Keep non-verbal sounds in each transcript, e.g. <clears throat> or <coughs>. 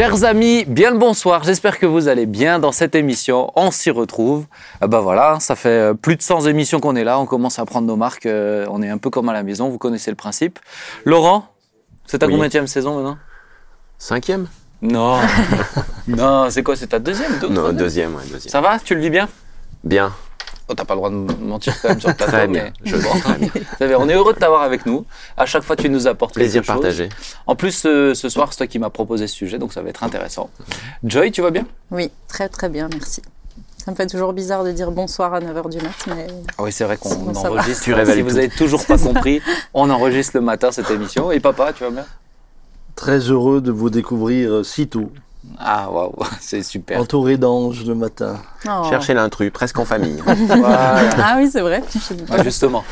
Chers amis, bien le bonsoir. J'espère que vous allez bien dans cette émission. On s'y retrouve. Ah bah voilà, ça fait euh, plus de 100 émissions qu'on est là. On commence à prendre nos marques. euh, On est un peu comme à la maison. Vous connaissez le principe. Laurent, c'est ta Oui. combienième saison maintenant? Cinquième? Non. <laughs> non, c'est quoi? C'est ta deuxième deux, Non, deuxième, ouais, deuxième. Ça va? Tu le vis bien? Bien. Oh, T'as pas le droit de mentir quand même sur ta Très bien. mais- Je le vois très On est heureux de t'avoir avec nous. À chaque fois, tu nous apportes Plaisir quelque chose. partagé. En plus, euh, ce soir, c'est toi qui m'as proposé ce sujet, donc ça va être intéressant. Joy, tu vas bien? Oui, très très bien, merci. Ça me fait toujours bizarre de dire bonsoir à 9h du mat, mais Ah oui, c'est vrai qu'on enregistre. <laughs> Tu révèles si vous tout. avez toujours pas <laughs> compris, on enregistre le matin cette émission. Et papa, tu vas bien? Très heureux de vous découvrir euh, si tôt, Ah waouh, <laughs> c'est super. entouré d'anges le matin. Oh. Chercher l'intrus, presque en famille. <laughs> Voilà. Ah oui, c'est vrai. Ah, justement,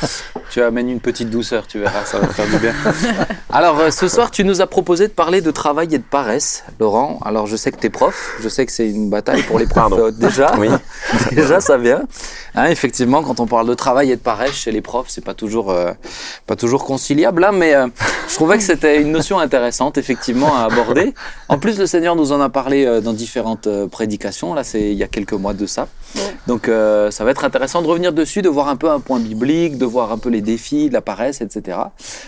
tu amènes une petite douceur, tu verras, ça va faire du bien. <laughs> Alors, euh, ce soir, tu nous as proposé de parler de travail et de paresse, Laurent. Alors, je sais que tu es prof, je sais que c'est une bataille pour les profs Pardon. euh, déjà. <laughs> Oui. Déjà, ça vient. Hein, effectivement, quand on parle de travail et de paresse chez les profs, c'est pas toujours, euh, pas toujours conciliable, là, mais euh, je trouvais que c'était une notion intéressante, effectivement, à aborder. En plus, le Seigneur nous en a parlé euh, dans différentes euh, prédications. Là, c'est il y a quelques mois de ça. Donc, euh, ça va être intéressant de revenir dessus, de voir un peu un point biblique, de voir un peu les défis, de la paresse, etc.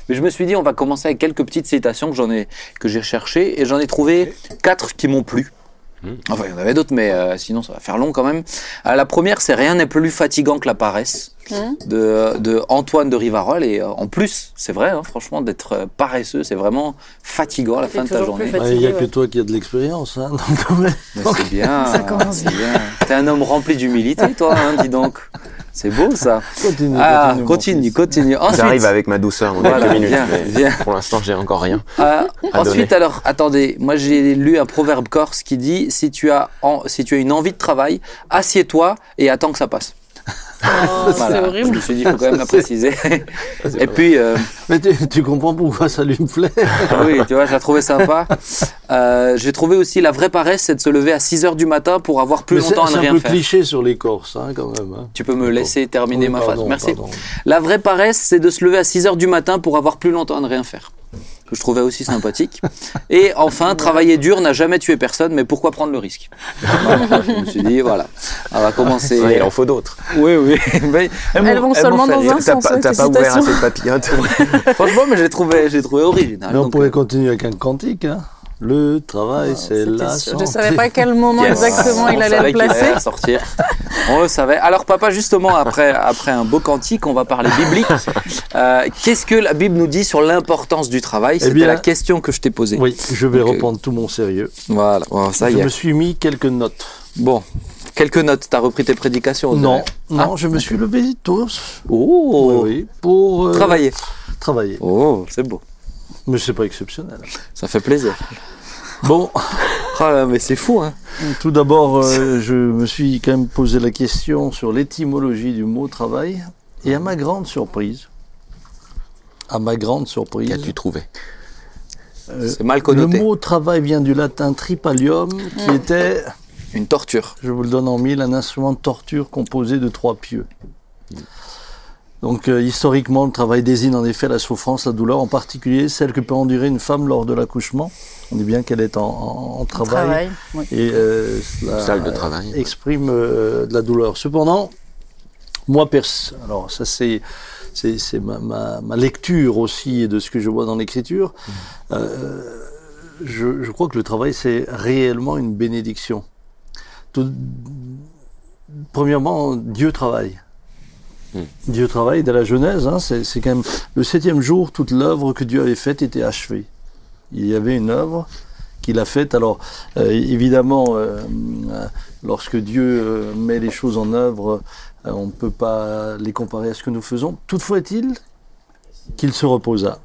Mais je me suis dit, on va commencer avec quelques petites citations que j'en ai, que j'ai recherchées, et j'en ai trouvé quatre qui m'ont plu. Enfin, il y en avait d'autres, mais euh, sinon ça va faire long quand même. Euh, la première, c'est Rien n'est plus fatigant que la paresse Mhm. de, de Antoine de Rivarol. Et euh, en plus, c'est vrai, hein, franchement, d'être euh, paresseux, c'est vraiment fatigant à la fin de ta journée. Il n'y a que toi qui as de l'expérience hein, dans <laughs> c'est bien. Ça commence bien. T'es un homme rempli d'humilité, toi, hein, dis donc. C'est beau ça. Continue, Ah, continue, continue, continue. Ensuite, J'arrive avec ma douceur Voilà, quelques minutes. viens, mais viens. Pour l'instant, j'ai encore rien. Euh, à ensuite, donner. alors, attendez, moi j'ai lu un proverbe corse qui dit si tu as, en- si tu as une envie de travail, assieds-toi et attends que ça passe. Oh, <laughs> c'est Voilà. Je horrible. me suis dit, il faut quand même la préciser. <laughs> et puis, euh, Mais tu, tu comprends pourquoi ça lui me plaît oui, tu vois, je la trouvais sympa. <laughs> Euh, j'ai trouvé aussi la vraie paresse, c'est de se lever à 6 heures du matin pour avoir plus Mais c'est longtemps à c'est ne un rien peu faire. cliché sur les Corses, hein, quand même. hein. Tu peux me laisser terminer Oui, ma pardon, phrase. Merci. pardon. La vraie paresse, c'est de se lever à 6 heures du matin pour avoir plus longtemps à ne rien faire. Que je trouvais aussi sympathique. Et enfin, travailler dur n'a jamais tué personne, mais pourquoi prendre le risque? Voilà, Je me suis dit, voilà, on va commencer. Ouais, il en faut d'autres. Oui, oui. Mais Elles vont seulement dans un sens, pas, t'as tes pas ouvert de papillotes. <laughs> Franchement, mais j'ai trouvé, j'ai trouvé original. Mais on donc, pourrait euh, continuer avec un cantique. Hein. Le travail, c'est C'était la sûr. santé. Je savais pas à quel moment Yes. exactement il on allait le placer. allait sortir. On le savait. Alors papa, justement, après, après un beau cantique, on va parler biblique. <laughs> Euh, Qu'est-ce que la Bible nous dit sur l'importance du travail? C'était bien, la question que je t'ai posée. Oui, je vais Donc, euh, reprendre tout mon sérieux. Voilà, Bon, ça je y est. me suis mis quelques notes. Bon, quelques notes. T'as repris tes prédications on Non, non, je me suis levé tôt. Oh, Oui, oui, pour euh, travailler. travailler. Oh, c'est beau. Mais c'est pas exceptionnel. Ça fait plaisir. <laughs> Bon, Ah mais c'est fou, hein. tout d'abord, euh, je me suis quand même posé la question sur l'étymologie du mot travail. Et à ma grande surprise, à ma grande surprise, Qu'as-tu trouvé? euh, C'est mal le connoté. mot travail vient du latin tripalium, qui était, Une torture. je vous le donne en mille, un instrument de torture composé de trois pieux. Donc euh, historiquement, le travail désigne en effet la souffrance, la douleur, en particulier celle que peut endurer une femme lors de l'accouchement. On dit bien qu'elle est en, en- en travail, Travail. oui. et euh, cela Salle de travail. exprime euh, de la douleur. Cependant, moi, pers alors ça c'est c'est c'est ma, ma, ma lecture aussi de ce que je vois dans l'écriture. Euh, je, je crois que le travail c'est réellement une bénédiction. Tout- premièrement, Dieu travaille. Mm. Dieu travaille dès la Genèse. Hein, c'est quand même le septième jour, toute l'œuvre que Dieu avait faite était achevée. Il y avait une œuvre qu'il a faite. Alors, euh, évidemment, euh, euh, lorsque Dieu met les choses en œuvre, on ne peut pas les comparer à ce que nous faisons. Toutefois est-il qu'il se reposa.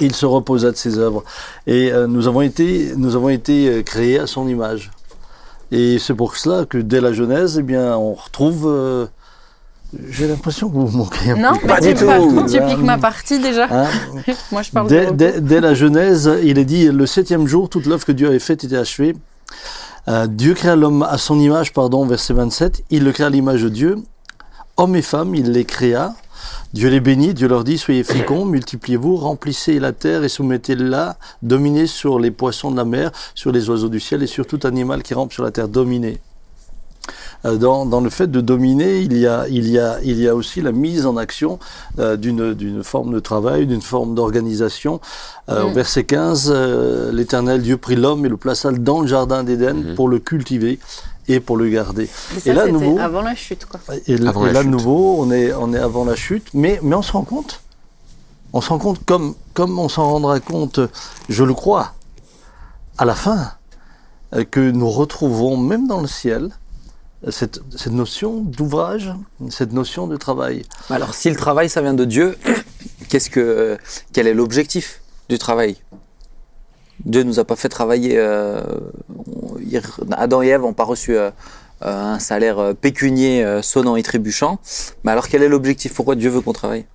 Il se reposa de ses œuvres. Et nous avons été, nous avons été créés à son image. Et c'est pour cela que dès la Genèse, eh bien, on retrouve. J'ai l'impression que vous vous moquez un Non, peu. Pas mais du tout. tu piques ma partie déjà. Hein <laughs> Moi, je parle Dès, de dès- dès la Genèse, il est dit le septième jour, toute l'œuvre que Dieu avait faite était achevée. Euh, Dieu créa l'homme à son image, pardon, verset 27. Il le créa à l'image de Dieu. Homme et femme, il les créa. Dieu les bénit, Dieu leur dit, soyez féconds, <coughs> multipliez-vous, remplissez la terre et soumettez-la, dominez sur les poissons de la mer, sur les oiseaux du ciel et sur tout animal qui rampe sur la terre, dominez. Euh, Dans, dans le fait de dominer, il y a, il y a, il y a aussi la mise en action euh, d'une d'une forme de travail, d'une forme d'organisation. Euh, Au Mm. verset 15, euh, l'Éternel Dieu prit l'homme et le plaça dans le jardin d'Éden Mhm. pour le cultiver et pour le garder. Mais ça, Et là, nouveau- avant la chute, quoi. Et, l- Avant et la là, chute. nouveau, on est, on est avant la chute, mais, mais on se rend compte. On se rend compte comme, comme on s'en rendra compte, je le crois, à la fin, que nous retrouvons, même dans le ciel, cette, cette notion d'ouvrage, cette notion de travail. Alors, si le travail, ça vient de Dieu, <clears throat> qu'est-ce que, quel est l'objectif du travail? Dieu nous a pas fait travailler. euh, Adam et Ève n'ont pas reçu euh, un salaire euh, pécunier sonnant et trébuchant. Mais alors, quel est l'objectif? Pourquoi Dieu veut qu'on travaille?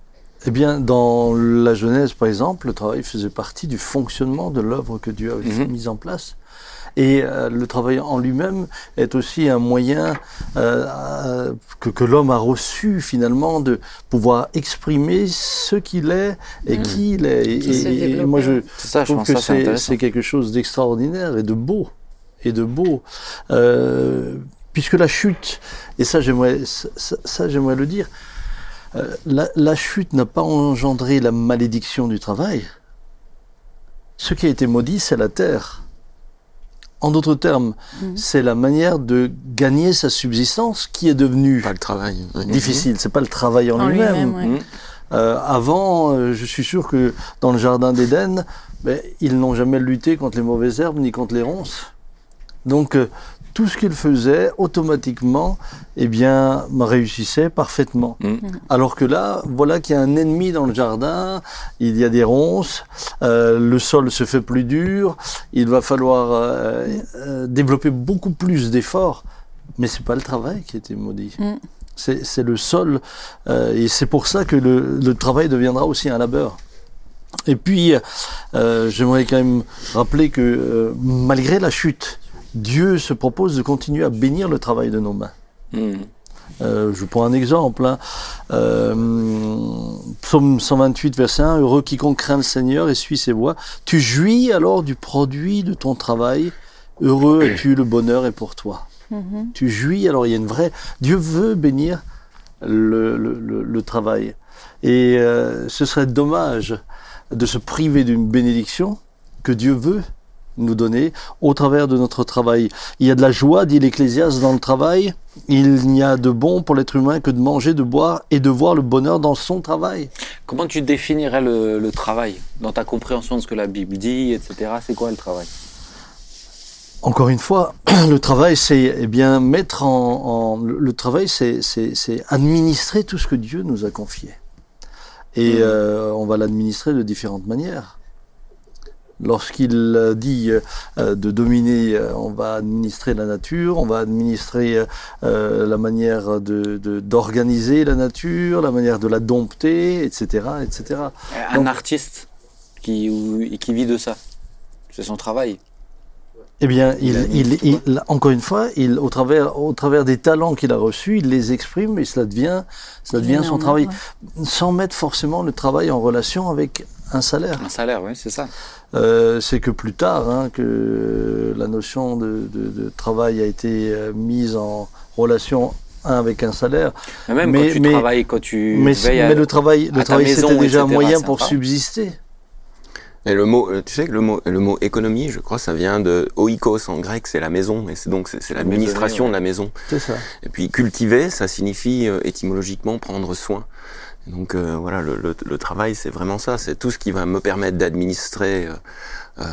Eh bien, dans la Genèse, par exemple, le travail faisait partie du fonctionnement de l'œuvre que Dieu avait Mhm. mise en place. Et euh, le travail en lui-même est aussi un moyen euh, euh, que, que l'homme a reçu finalement de pouvoir exprimer ce qu'il est et Mhm. qui il est. Et, moi, je, ça, je trouve que c'est quelque chose d'extraordinaire et de beau. Et de beau. Euh, puisque la chute, et ça j'aimerais, ça, j'aimerais le dire, la, la chute n'a pas engendré la malédiction du travail. Ce qui a été maudit, c'est la terre. En d'autres termes, Mhm. c'est la manière de gagner sa subsistance qui est devenue Pas le travail. difficile. C'est pas le travail en, En lui-même. ouais. Mhm. Euh, avant, euh, je suis sûr que dans le jardin d'Éden, ben, ils n'ont jamais lutté contre les mauvaises herbes ni contre les ronces. Donc, euh, tout ce qu'ils faisaient, automatiquement, eh bien, réussissait parfaitement. Mhm. Alors que là, voilà qu'il y a un ennemi dans le jardin, il y a des ronces, euh, le sol se fait plus dur, il va falloir euh, euh, développer beaucoup plus d'efforts. Mais c'est pas le travail qui a été maudit. Mm. C'est le sol, euh, et c'est pour ça que le, le travail deviendra aussi un labeur. Et puis, euh, j'aimerais quand même rappeler que euh, malgré la chute, Dieu se propose de continuer à bénir le travail de nos mains. Mhm. Euh, je prends un exemple. Hein. Euh, psaume 128, verset 1. Heureux quiconque craint le Seigneur et suit ses voies. Tu jouis alors du produit de ton travail. Heureux es-tu, le bonheur est pour toi. Mhm. Tu jouis, alors il y a une vraie... Dieu veut bénir le, le, le- le travail. Et euh, ce serait dommage de se priver d'une bénédiction que Dieu veut nous donner au travers de notre travail. Il y a de la joie, dit l'Ecclésiaste, dans le travail. Il n'y a de bon pour l'être humain que de manger, de boire et de voir le bonheur dans son travail. Comment tu définirais le, le travail dans ta compréhension de ce que la Bible dit, etc. C'est quoi le travail? Encore une fois, <clears throat> le travail, c'est eh bien mettre en, en- le travail, c'est administrer tout ce que Dieu nous a confié. Et Mhm. euh, on va l'administrer de différentes manières. Lorsqu'il euh, dit euh, de dominer, euh, on va administrer la nature, on va administrer la manière de de- d'organiser la nature, la manière de la dompter, etc., etc. Un Donc- artiste qui, vit de ça. C'est son travail. Eh bien, Il il, administre il, tout il- encore une fois, il, au, travers, au travers des talents qu'il a reçus, il les exprime et cela devient, cela devient son travail, sans mettre forcément le travail en relation avec un salaire. Un salaire, oui, c'est ça. Euh, c'est que plus tard hein, que la notion de, de- de travail a été euh, mise en relation un avec un salaire. Mais même Mais- quand tu mais- travailles, quand tu mais veilles à- mais le travail, le travail c'était déjà un moyen pour subsister. Et le mot, euh, tu sais que le mot, le mot économie, je crois, ça vient de oikos en grec, c'est la maison, et c'est donc c'est l'administration ouais. de la maison. C'est ça. Et puis cultiver, ça signifie étymologiquement prendre soin. Donc euh, voilà, le, le- le travail, c'est vraiment ça, c'est tout ce qui va me permettre d'administrer euh, euh,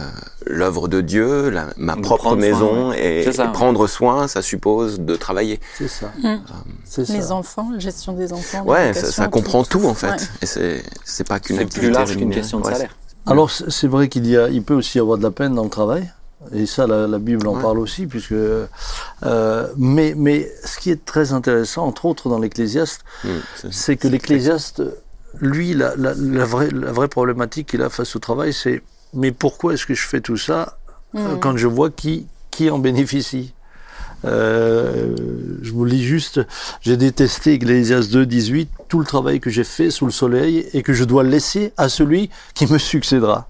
l'œuvre de Dieu, la- ma De propre soin, maison, et, C'est ça, et ouais. prendre soin, ça suppose de travailler. C'est ça. Mm. C'est ça. Les enfants, la gestion des enfants. Ouais, ça, ça comprend tout, en fait. Ouais. Et c'est c'est pas qu'une C'est plus large qu'une question de Ouais, salaire. Alors c'est c'est vrai qu'il y a, il peut aussi y avoir de la peine dans le travail, et ça la, la Bible en Ouais. parle aussi, puisque. euh, mais mais ce qui est très intéressant, entre autres dans l'Ecclésiaste, c'est- mm, c'est- que l'Ecclésiaste, lui, la, la, la vraie la vraie problématique qu'il a face au travail, c'est mais pourquoi est-ce que je fais tout ça euh, Mm. quand je vois qui qui en bénéficie? Euh, je vous lis juste, j'ai détesté Ecclésias 2, 18, tout le travail que j'ai fait sous le soleil et que je dois laisser à celui qui me succédera.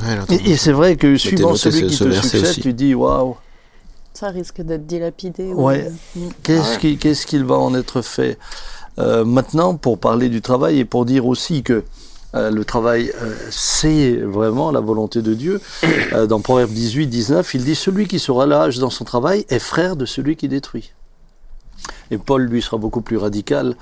Ouais, Et, et c'est vrai que suivant celui ce- qui ce te verset succède, aussi. tu dis waouh, Ça risque d'être dilapidé. ou- Ouais. Mm. qu'est-ce Ah ouais. qui- qu'est-ce qu'il va en être fait? Euh, Maintenant, pour parler du travail et pour dire aussi que euh, le travail, euh, c'est vraiment la volonté de Dieu. Euh, dans Proverbe 18, 19, il dit Celui qui sera lâche dans son travail est frère de celui qui détruit. Et Paul, lui, sera beaucoup plus radical.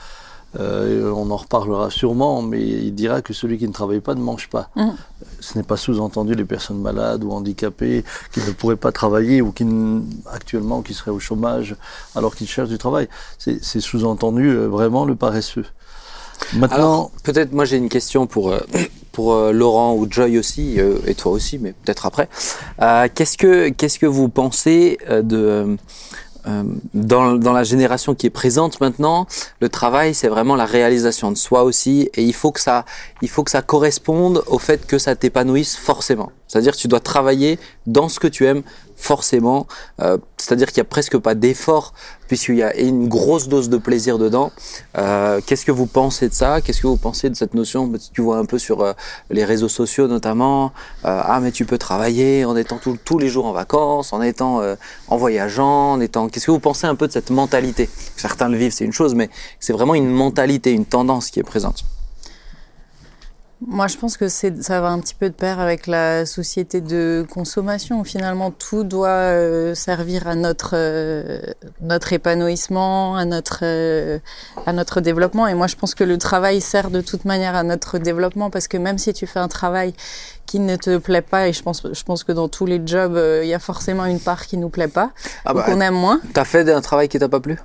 Euh, on en reparlera sûrement, mais il dira que celui qui ne travaille pas ne mange pas. Mhm. Ce n'est pas sous-entendu les personnes malades ou handicapées qui ne pourraient pas travailler ou qui actuellement qui seraient au chômage alors qu'ils cherchent du travail. C'est sous-entendu euh, vraiment le paresseux. Maintenant, Alors, peut-être moi j'ai une question pour, euh, <coughs> pour euh, Laurent ou Joy aussi, euh, et toi aussi, mais peut-être après. Euh, qu'est-ce, que, qu'est-ce que vous pensez euh, de... euh, dans, dans la génération qui est présente maintenant, le travail, c'est vraiment la réalisation de soi aussi, et il faut que ça, il faut que ça corresponde au fait que ça t'épanouisse forcément. C'est-à-dire que tu dois travailler dans ce que tu aimes forcément. Euh, c'est-à-dire qu'il y a presque pas d'effort puisqu'il y a une grosse dose de plaisir dedans. Euh, Qu'est-ce que vous pensez de ça? Qu'est-ce que vous pensez de cette notion? Tu vois un peu sur euh, les réseaux sociaux notamment. Euh, ah mais tu peux travailler en étant tous les jours en vacances, en étant euh, en voyageant, en étant. Qu'est-ce que vous pensez un peu de cette mentalité? Certains le vivent, c'est une chose, mais c'est vraiment une mentalité, une tendance qui est présente. Moi, je pense que c'est, ça va un petit peu de pair avec la société de consommation. Finalement, tout doit euh, servir à notre euh, notre épanouissement, à notre euh, à notre développement. Et moi, je pense que le travail sert de toute manière à notre développement parce que même si tu fais un travail qui ne te plaît pas, et je pense je pense que dans tous les jobs, euh, il y a forcément une part qui nous plaît pas, Ah ou bah, qu'on aime moins. t'as fait un travail qui t'a pas plu?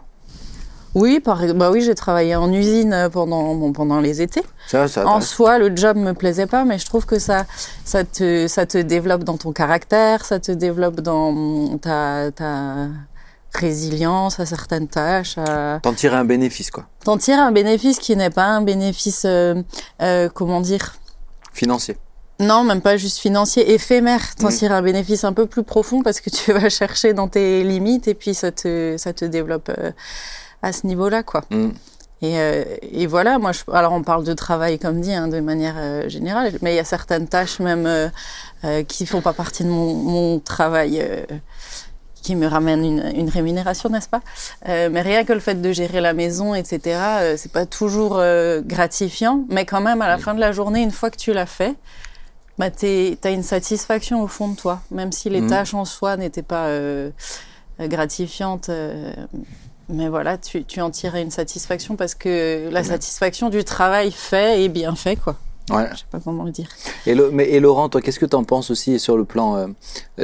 Oui, par bah oui, j'ai travaillé en usine pendant bon, pendant les étés. Ça, ça. En soi, le job me plaisait pas, mais je trouve que ça, ça te, ça te développe dans ton caractère, ça te développe dans ta, ta résilience à certaines tâches. À... T'en tirer un bénéfice quoi, T'en tires un bénéfice qui n'est pas un bénéfice, euh, euh, comment dire? Financier. Non, même pas juste financier, éphémère. T'en Mm. tires un bénéfice un peu plus profond parce que tu vas <laughs> chercher dans tes limites et puis ça te, ça te développe euh, à ce niveau-là, quoi. Mm. Et, euh, et voilà, moi, je, alors on parle de travail comme dit, hein, de manière euh, générale, mais il y a certaines tâches même euh, qui font pas partie de mon, mon travail, qui me ramènent une, une rémunération, n'est-ce pas? Mais rien que le fait de gérer la maison, etc., c'est pas toujours gratifiant, mais quand même à la fin de la journée, une fois que tu l'as fait, bah, tu as une satisfaction au fond de toi, même si les Mhm. tâches en soi n'étaient pas gratifiantes. Mais voilà, tu, tu en tirais une satisfaction parce que la satisfaction du travail fait et bien fait, quoi. Ouais. Je sais pas comment le dire. Et, le, mais, et Laurent, toi, qu'est-ce que tu en penses aussi sur le plan euh,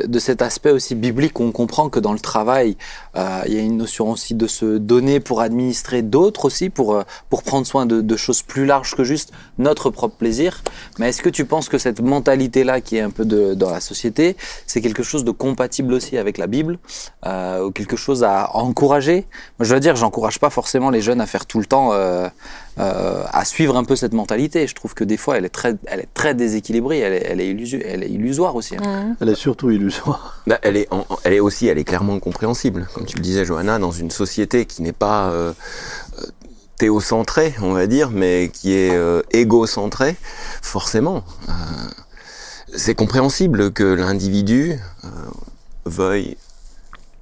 de cet aspect aussi biblique On comprend que dans le travail, il y a une notion aussi de se donner pour administrer d'autres aussi, pour, euh, pour prendre soin de, de choses plus larges que juste notre propre plaisir. Mais est-ce que tu penses que cette mentalité-là qui est un peu de, dans la société, c'est quelque chose de compatible aussi avec la Bible euh, ou quelque chose à encourager? Moi, je veux dire, j'encourage pas forcément les jeunes à faire tout le temps... Euh, euh, à suivre un peu cette mentalité. Je trouve que des fois, elle est très, elle est très déséquilibrée, elle est, elle est, illusu- elle est illusoire aussi. hein. elle est surtout illusoire. Bah, elle, est en- elle est aussi, elle est clairement compréhensible. Comme tu le disais, Johanna, dans une société qui n'est pas euh, euh, théocentrée, on va dire, mais qui est euh, égocentrée, forcément. euh, c'est compréhensible que l'individu veuille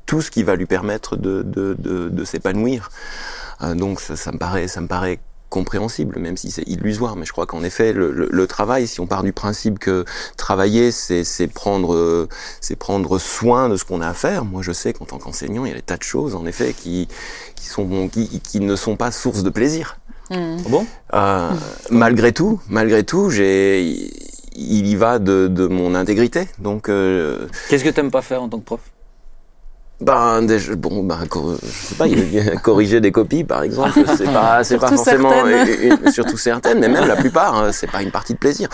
tout ce qui va lui permettre de, s'épanouir. Donc ça, ça me paraît compréhensible, même si c'est illusoire. Mais je crois qu'en effet, le, le- le travail, si on part du principe que travailler, c'est c'est prendre, c'est prendre soin de ce qu'on a à faire. Moi, je sais qu'en tant qu'enseignant, il y a des tas de choses, en effet, qui qui sont qui, qui ne sont pas source de plaisir. Mhm. Ah bon? Euh, malgré tout, malgré tout, j'ai il y va de, de mon intégrité. Donc, euh, Qu'est-ce que t'aimes pas faire en tant que prof? Ben, déjà, bon, ben, je sais pas, <laughs> corriger des copies, par exemple, c'est pas, <laughs> c'est pas forcément, une- une- surtout certaines, mais même la plupart, hein, c'est pas une partie de plaisir.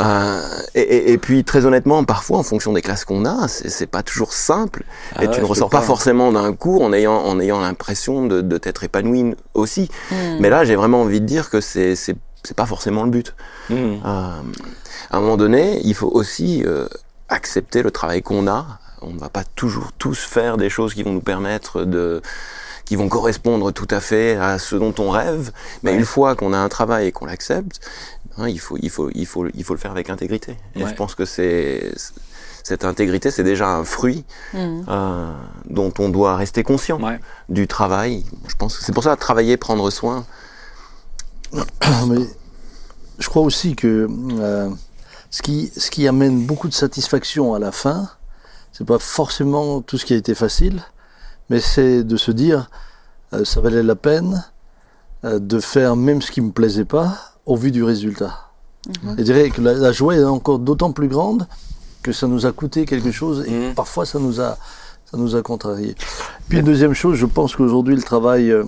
Euh, et, puis, très honnêtement, parfois, en fonction des classes qu'on a, c'est pas toujours simple, Ah et ouais, tu ne ressors pas forcément d'un cours en ayant, en ayant l'impression de, de t'être épanoui aussi. Mhm. Mais là, j'ai vraiment envie de dire que c'est, c'est, c'est pas forcément le but. Hmm. Euh, à un moment donné, il faut aussi euh, accepter le travail qu'on a On ne va pas toujours tous faire des choses qui vont nous permettre de qui vont correspondre tout à fait à ce dont on rêve. Mais une fois qu'on a un travail et qu'on l'accepte, hein, il faut il faut il faut il faut le faire avec intégrité. Et Ouais. je pense que c'est cette intégrité, c'est déjà un fruit Mhm. euh, dont on doit rester conscient Ouais. du travail. Je pense que c'est pour ça travailler, prendre soin. <coughs> Mais je crois aussi que euh, ce, qui, ce qui amène beaucoup de satisfaction à la fin, c'est pas forcément tout ce qui a été facile, mais c'est de se dire euh, ça valait la peine euh, de faire même ce qui me plaisait pas au vu du résultat. Et je dirais que la, la joie est encore d'autant plus grande que ça nous a coûté quelque chose et Mhm. parfois ça nous a ça nous a contrariés. Puis une deuxième chose, je pense qu'aujourd'hui le travail euh,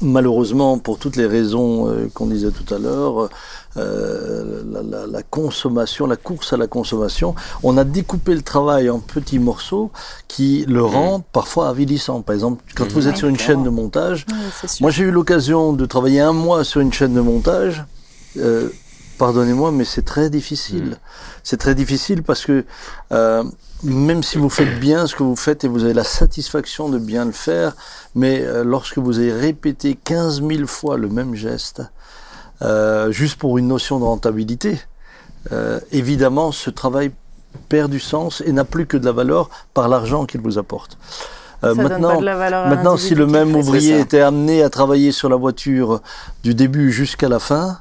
malheureusement, pour toutes les raisons euh, qu'on disait tout à l'heure, euh, la, la- la consommation, la course à la consommation, on a découpé le travail en petits morceaux qui le rend parfois avilissant. Par exemple, quand vous êtes sur une chaîne de montage, Oui, moi j'ai eu l'occasion de travailler un mois sur une chaîne de montage. Euh, Pardonnez-moi, mais c'est très difficile. C'est très difficile parce que euh, même si vous faites bien ce que vous faites et vous avez la satisfaction de bien le faire, mais euh, lorsque vous avez répété 15 000 fois le même geste, euh, juste pour une notion de rentabilité, euh, évidemment, ce travail perd du sens et n'a plus que de la valeur par l'argent qu'il vous apporte. Euh, Maintenant, si le même ouvrier était amené à travailler sur la voiture du début jusqu'à la fin,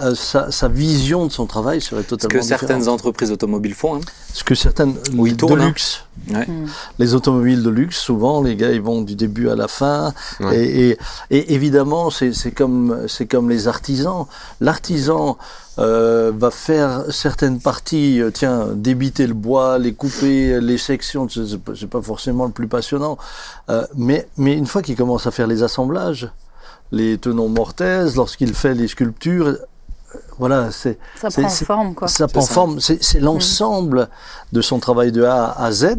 euh, sa, sa vision de son travail serait Ce totalement que différente. certaines entreprises automobiles font. hein. Ce que certaines Où ils de tournent, hein. luxe, Ouais. Mm. les automobiles de luxe, souvent les gars ils vont du début à la fin. Ouais. Et, et, et évidemment, c'est c'est comme c'est comme les artisans. L'artisan euh, va faire certaines parties, euh, tiens, débiter le bois, les couper, les sections. C'est pas- forcément le plus passionnant, Euh, mais mais une fois qu'il commence à faire les assemblages, les tenons mortaises, lorsqu'il fait les sculptures, voilà, c'est Ça c'est- prend c'est- forme, quoi. ça prend ça. forme. C'est c'est l'ensemble de son travail de A à Z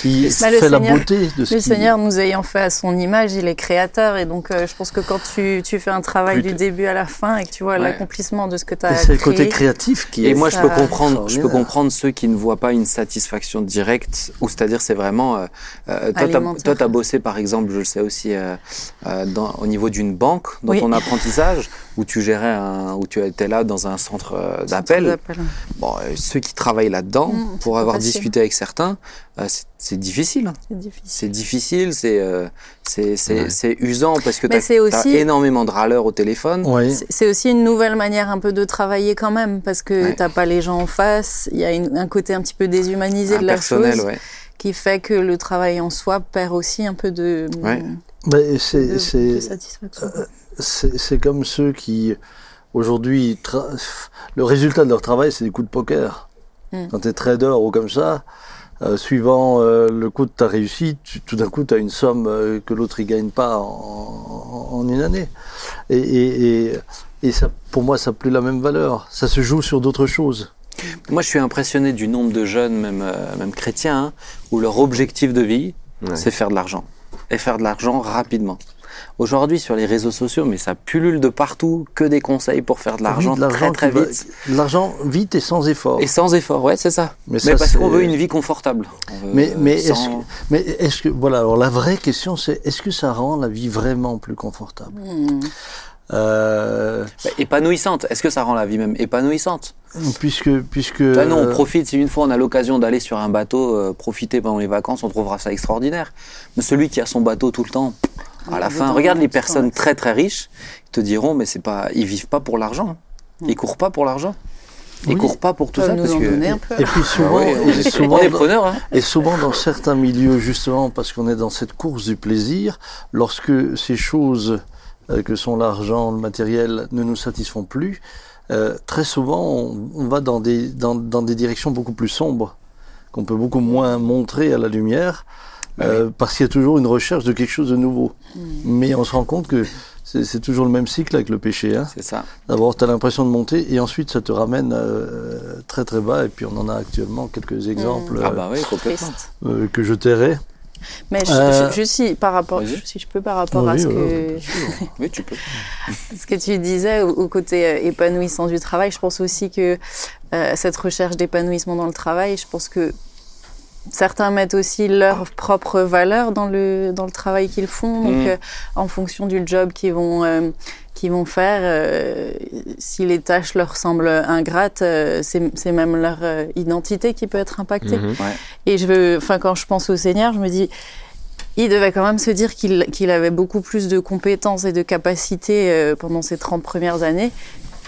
qui Bah, fait la beauté de ce Le qui- Seigneur nous ayant fait à son image, il est créateur. Et donc, euh, je pense que quand tu, tu fais un travail du début à la fin et que tu vois Ouais. l'accomplissement de ce que tu as Et créé. c'est le côté créatif qui Et est. moi, je peux comprendre, je peux comprendre ceux qui ne voient pas une satisfaction directe, ou c'est-à-dire c'est vraiment. euh, euh, toi, tu as bossé, par exemple, je le sais aussi, euh, euh, dans, au niveau d'une banque, dans Oui. ton apprentissage, où tu gérais un, où tu étais là dans un centre euh, d'appel. Bon, euh, ceux qui travaillent là-dedans, Mm, pour avoir facile. discuté avec certains, euh, c'est- c'est difficile. C'est difficile. C'est euh, Ouais. usant parce que tu as, aussi- énormément de râleurs au téléphone. C'est- aussi une nouvelle manière un peu de travailler quand même, parce que Ouais. t'as pas les gens en face. Il y a une- un côté un petit peu déshumanisé de la personnel, chose ouais. qui fait que le travail en soi perd aussi un peu de, c'est- satisfaction. C'est comme ceux qui aujourd'hui le résultat de leur travail c'est des coups de poker. Mm. Quand tu es trader ou comme ça, euh, suivant euh, le coup de ta réussite, tu- tout d'un coup tu as une somme euh, que l'autre il gagne pas en, en- en une année. Et, et, et, et ça, pour moi ça n'a plus la même valeur. Ça se joue sur d'autres choses. Moi, je suis impressionné du nombre de jeunes, même, euh, même chrétiens, hein, où leur objectif de vie, Ouais. c'est faire de l'argent. Et faire de l'argent rapidement. Aujourd'hui, sur les réseaux sociaux, mais ça pullule de partout, que des conseils pour faire de l'argent Oui, très très va- vite. de L'argent vite et sans effort. Et sans effort, ouais, c'est ça. Mais Mais, ça, parce qu'on veut une vie confortable. Mais, mais sans- est-ce que, mais est-ce que, voilà, alors la vraie question c'est est-ce que ça rend la vie vraiment plus confortable? Hmm. euh, Bah, épanouissante. Est-ce que ça rend la vie même épanouissante? Puisque, puisque. Bah non, on euh, profite. Si une fois on a l'occasion d'aller sur un bateau, euh, profiter pendant les vacances, on trouvera ça extraordinaire. Mais celui qui a son bateau tout le temps, à la fin, regarde les personnes très très riches, ils te diront, mais c'est pas, ils vivent pas pour l'argent. Ils courent pas pour l'argent. Ils Oui. courent pas pour tout ça nous parce en que. donner un peu. Et puis souvent, Ah on et est, souvent, on est preneurs. Hein. et souvent dans certains milieux, justement, parce qu'on est dans cette course du plaisir, lorsque ces choses euh, que sont l'argent, le matériel, ne nous satisfont plus, euh, très souvent, on, on va dans des, dans, dans des directions beaucoup plus sombres, qu'on peut beaucoup moins montrer à la lumière, euh, parce qu'il y a toujours une recherche de quelque chose de nouveau. Mais on se rend compte que c'est toujours le même cycle avec le péché. Hein. C'est ça. D'abord, tu as l'impression de monter et ensuite ça te ramène euh, très très bas. Et puis on en a actuellement quelques exemples Ah bah oui, complètement. Triste. euh, que je tairai. Mais je, Euh, je- je suis par rapport, Vas-y. si je peux par rapport à ce que. <laughs> Oui, tu peux. ce que tu disais au, au côté euh, épanouissant du travail, je pense aussi que euh, cette recherche d'épanouissement dans le travail, je pense que certains mettent aussi leurs propres valeurs dans le, dans le travail qu'ils font. Donc, Mm. euh, en fonction du job qu'ils vont, euh, qu'ils vont faire, euh, si les tâches leur semblent ingrates, euh, c'est c'est même leur euh, identité qui peut être impactée. Mhm. Et je veux, enfin, quand je pense au Seigneur, je me dis, il devait quand même se dire qu'il qu'il avait beaucoup plus de compétences et de capacités euh, pendant ces 30 premières années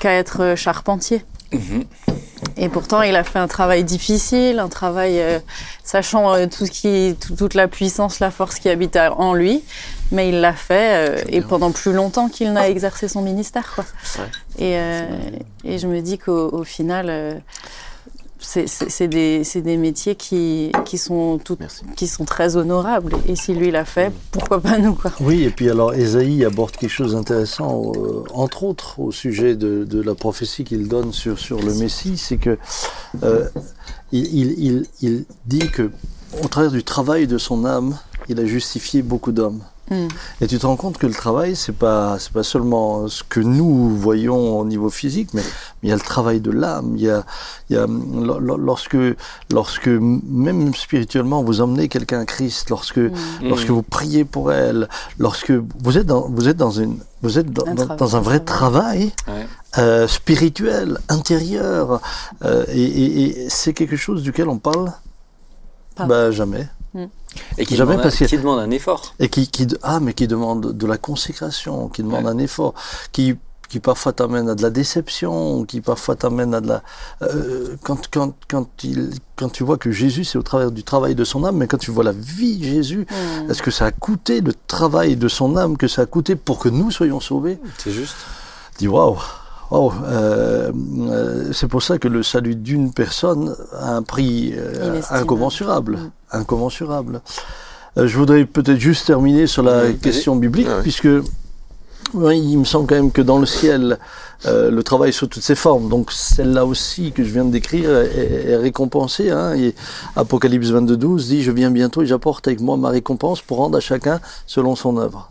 qu'à être charpentier. Et pourtant, il a fait un travail difficile, un travail euh, sachant euh, tout ce qui, tout- toute la puissance, la force qui habite en lui, mais il l'a fait euh, et pendant plus longtemps qu'il n'a exercé son ministère. Quoi. Et, et je me dis qu'au au final, c'est des, métiers qui, qui, sont tout, Merci. qui sont très honorables. Et si lui l'a fait, pourquoi pas nous quoi? Oui, et puis alors Ésaïe aborde quelque chose d'intéressant, euh, entre autres au sujet de, de la prophétie qu'il donne sur, sur le Messie, c'est que euh, il, il, il, il dit que au travers du travail de son âme, il a justifié beaucoup d'hommes. Mm. Et tu te rends compte que le travail, c'est pas c'est pas seulement ce que nous voyons au niveau physique, mais il y a le travail de l'âme. Il y a il y a lo- lo- lorsque lorsque même spirituellement vous emmenez quelqu'un à Christ, lorsque Mm. lorsque vous priez pour elle, lorsque vous êtes dans vous êtes dans une vous êtes dans, Un dans- travail, dans un vrai travail. Ouais. euh, spirituel, intérieur, euh, et, et- et c'est quelque chose duquel on parle bah, jamais. Et qui demande, un- parce que- qui demande un effort. Et qui, qui ah mais qui demande de la consécration, qui demande Ouais. un effort, qui qui parfois t'amène à de la déception, qui parfois t'amène à de la euh, quand quand quand il quand tu vois que Jésus c'est au travers du travail de son âme, mais quand tu vois la vie de Jésus, Mm. est-ce que ça a coûté le travail de son âme que ça a coûté pour que nous soyons sauvés? C'est juste. Tu dis waouh. Waouh, euh, euh, c'est pour ça que le salut d'une personne a un prix euh, incommensurable, Mm. incommensurable. Euh, je voudrais peut-être juste terminer sur la Oui, question biblique, Ah oui. puisque oui, il me semble quand même que dans le ciel, euh, le travail sous toutes ses formes, donc celle-là aussi que je viens de décrire est, est récompensée. Hein, et Apocalypse 22, 12 dit, je viens bientôt et j'apporte avec moi ma récompense pour rendre à chacun selon son œuvre.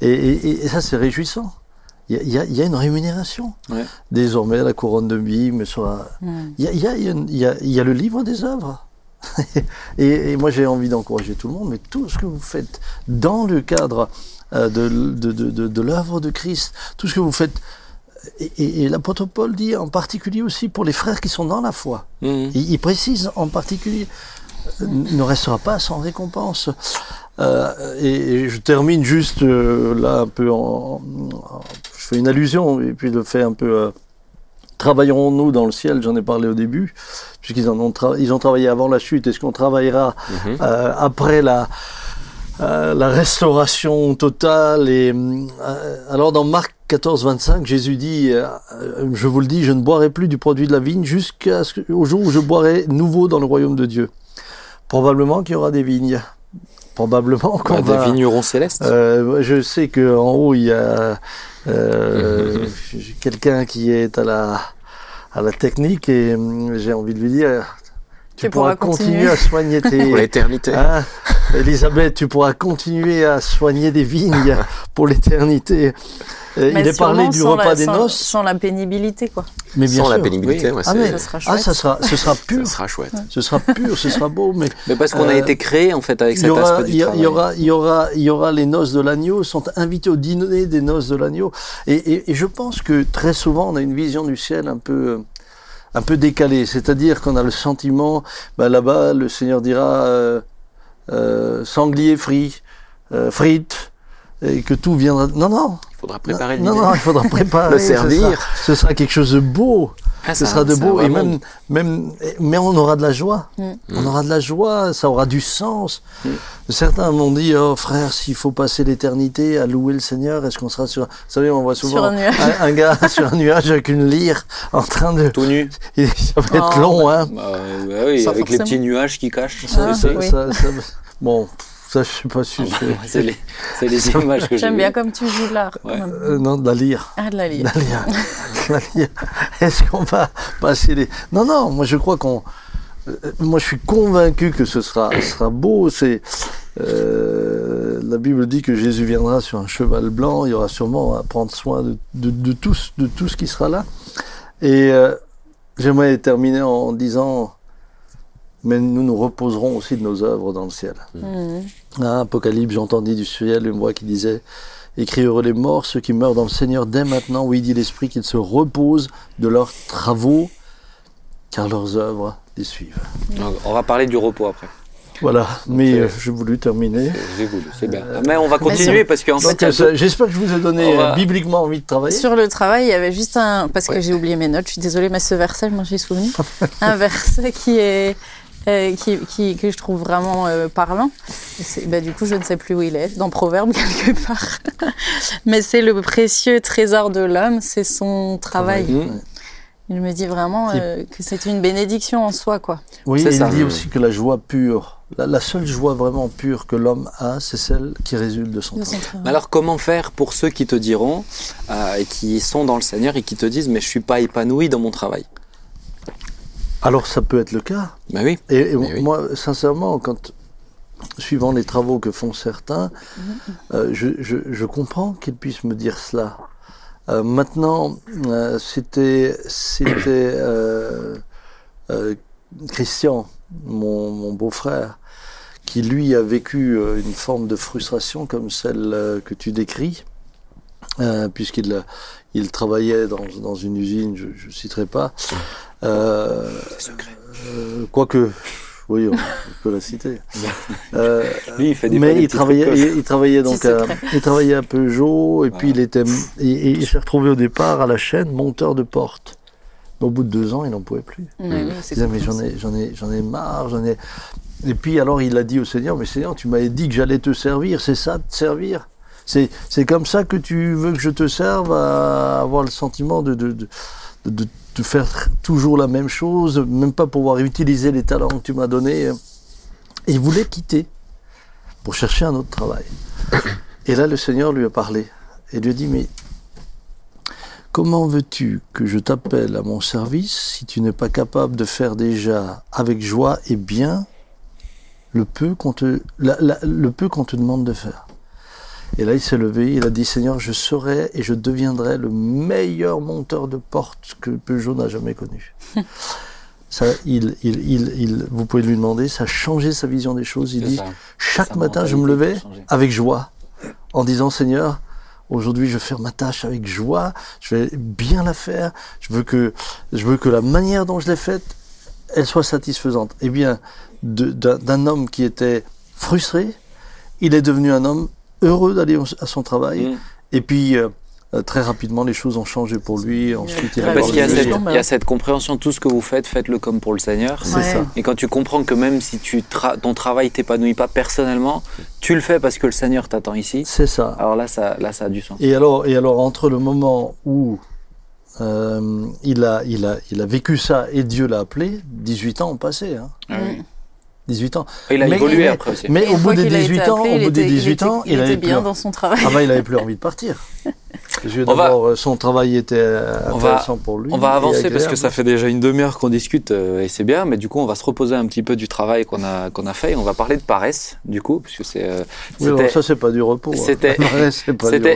Et, et- et ça, c'est réjouissant. Il y a, y y une rémunération. Ouais. Désormais, la couronne de vie me sera. Mm. Il y a, le livre des œuvres. <laughs> et, et moi, j'ai envie d'encourager tout le monde, mais tout ce que vous faites dans le cadre euh, de, de, de, de- de l'œuvre de Christ, tout ce que vous faites. Et, et- et l'apôtre Paul dit en particulier aussi pour les frères qui sont dans la foi. Mhm. Il, il précise en particulier, euh, ne restera pas sans récompense. Euh, et, et je termine juste euh, là un peu en, en- Je fais une allusion et puis le fait un peu. euh, Travaillerons-nous dans le ciel J'en ai parlé au début, puisqu'ils en ont, tra- ils ont travaillé avant la chute. Est-ce qu'on travaillera Mhm. après la, la restauration totale et alors dans Marc 14 25 Jésus dit euh, je vous le dis je ne boirai plus du produit de la vigne jusqu'au jour où je boirai nouveau dans le royaume de Dieu probablement qu'il y aura des vignes probablement qu'on Bah, va Des vignerons célestes. euh, je sais que en haut il y a <laughs> euh, quelqu'un qui est à la à la technique et hum, j'ai envie de lui dire tu Tu pourras pourras continuer continuer. à soigner <laughs> tes Pour l'éternité. Hein, Elisabeth, tu pourras continuer à soigner des vignes pour l'éternité. Euh, Mais il est parlé du repas la- des sans- noces, Sans la pénibilité, quoi. mais bien Sans la sûr. pénibilité, oui. ouais, Ah, c'est- mais- Ça sera Ah, chouette. ça sera, ce sera ça pur. sera chouette. Ce sera pur, ce sera beau, mais Mais parce qu'on a Euh, été créé en fait avec cet aura, aspect du il y, a- travail. il y aura, il y aura, il y aura les noces de l'agneau, sont invités au dîner des noces de l'agneau. Et, et- et je pense que très souvent, on a une vision du ciel un peu, euh, un peu décalée. C'est-à-dire qu'on a le sentiment, bah, là-bas, le Seigneur dira euh, euh, sanglier frit, euh, frites, et que tout viendra. Non, non, faudra préparer le dîner. non, il faudra <laughs> préparer. Le ce servir. sera- Ce sera, quelque chose de beau. Ah, Ce ça- sera de beau. Et même, même, mais on aura de la joie. Mm. On aura de la joie, ça aura du sens. Mm. Certains m'ont dit, oh frère, s'il faut passer l'éternité à louer le Seigneur, est-ce qu'on sera sur. Vous savez, on voit souvent Sur un nuage. un, un gars sur un nuage avec une lyre en train de. Tout nu. <laughs> Ça va être Oh. long, hein. Bah, bah oui, avec les petits nuages qui cachent. Ah, Ça- oui. ça- ça- bon, ça, je sais pas si c'est. c'est les, c'est les <laughs> images que j'ai J'aime bien comme tu joues l'art. Ouais. Euh, non, de la lyre. Ah, de la. La lyre. La lyre. Est-ce qu'on va passer les. Non, non, moi je crois qu'on. euh, Moi je suis convaincu que ce sera, ce sera beau. C'est. euh, la Bible dit que Jésus viendra sur un cheval blanc. Il y aura sûrement à prendre soin de, de, de tout, ce- de tout ce qui sera là. Et euh, j'aimerais terminer en disant mais nous nous reposerons aussi de nos œuvres dans le ciel. Mhm. Ah, Apocalypse, j'entendis du ciel une voix qui disait Écris heureux les morts, ceux qui meurent dans le Seigneur dès maintenant. Oui, dit l'Esprit, qu'ils se reposent de leurs travaux, car leurs œuvres les suivent. Donc, on va parler du repos après. Voilà, mais euh, euh, j'ai voulu terminer. J'ai voulu, c'est bien. Mais on va continuer parce qu'en fait, euh, j'espère que je vous ai donné va- euh, bibliquement envie de travailler. Sur le travail, il y avait juste un. Parce que j'ai oublié mes notes, je suis désolée, mais ce verset, je m'en suis souvenu. <laughs> un verset qui est. euh, qui, qui- que je trouve vraiment euh, parlant. Bah, du coup, je ne sais plus où il est, dans Proverbe <laughs> quelque part. mais c'est le précieux trésor de l'homme, c'est son travail. Mmh. Il me dit vraiment euh, que c'est une bénédiction en soi, quoi. Oui, et ça. il dit aussi que la joie pure, la, la seule joie vraiment pure que l'homme a, c'est celle qui résulte de son de travail. son travail. Mais Alors comment faire pour ceux qui te diront euh, et qui sont dans le Seigneur et qui te disent mais je suis pas épanoui dans mon travail? Alors ça peut être le cas. Ben oui. Et, et Mais oui. moi, sincèrement, quand suivant les travaux que font certains, euh, je, je, je comprends qu'ils puissent me dire cela. Euh, maintenant, euh, c'était c'était Christian, mon, mon beau-frère, qui lui a vécu une forme de frustration comme celle que tu décris, puisqu'il il travaillait dans, dans une usine, je ne citerai pas. Euh, euh, quoique, oui, on peut la citer. <laughs> Euh, Lui il fait des mais il travaillait, il, il travaillait donc à, secret. il travaillait à Peugeot et puis il était, il s'est retrouvé au départ à la chaîne monteur de porte. Mais au bout de deux ans, il n'en pouvait plus. Il disait mais j'en ai, j'en ai, j'en ai marre, j'en ai. Et puis alors il a dit au Seigneur, mais Seigneur, tu m'avais dit que j'allais te servir, c'est ça, te servir? C'est, c'est comme ça que tu veux que je te serve à avoir le sentiment de, de, de, de, faire toujours la même chose, même pas pouvoir utiliser les talents que tu m'as donnés. Et il voulait quitter pour chercher un autre travail. <coughs> Et là, le Seigneur lui a parlé et lui a dit, mais comment veux-tu que je t'appelle à mon service si tu n'es pas capable de faire déjà avec joie et bien le peu qu'on te, la- la- le peu qu'on te demande de faire? Et là, il s'est levé, il a dit, Seigneur, je serai et je deviendrai le meilleur monteur de porte que Peugeot n'a jamais connu. <laughs> Ça, il, il, il, il- vous pouvez lui demander, ça a changé sa vision des choses. Il dit, ça. chaque matin, je me levais avec joie, en disant Seigneur, aujourd'hui, je vais faire ma tâche avec joie, je vais bien la faire, je veux que, je veux que la manière dont je l'ai faite, elle soit satisfaisante. Eh bien, d'un homme qui était frustré, il est devenu un homme heureux d'aller à son travail. Mm. Et puis, euh, euh, très rapidement, les choses ont changé pour lui. Ensuite, il a Parce qu'il y a, cette, il y a cette compréhension, tout ce que vous faites, faites-le comme pour le Seigneur. C'est Ouais. ça. Et quand tu comprends que même si tu tra- ton travail t'épanouit pas personnellement, tu le fais parce que le Seigneur t'attend ici. C'est ça. Alors là, ça, là, ça a du sens. Et alors, et alors entre le moment où euh, il, a, il, a, il a vécu ça et Dieu l'a appelé, 18 ans ont passé. Hein, Ah oui. 18 ans. Il a Mais- évolué mais- après aussi. Mais au bout des qu'il a été 18 ans, au il bout des était- 18 était- ans, il il était avait bien plus, dans son travail. <laughs> ah bah, il avait plus envie de partir. D'abord, euh, son travail était euh, On va- intéressant pour lui. On va avancer parce que ça fait déjà une demi-heure qu'on discute euh, et c'est bien, mais du coup on va se reposer un petit peu du travail qu'on a qu'on a fait et on va parler de paresse du coup puisque c'est euh, Oui, alors ça, c'est pas du repos. hein. c'était-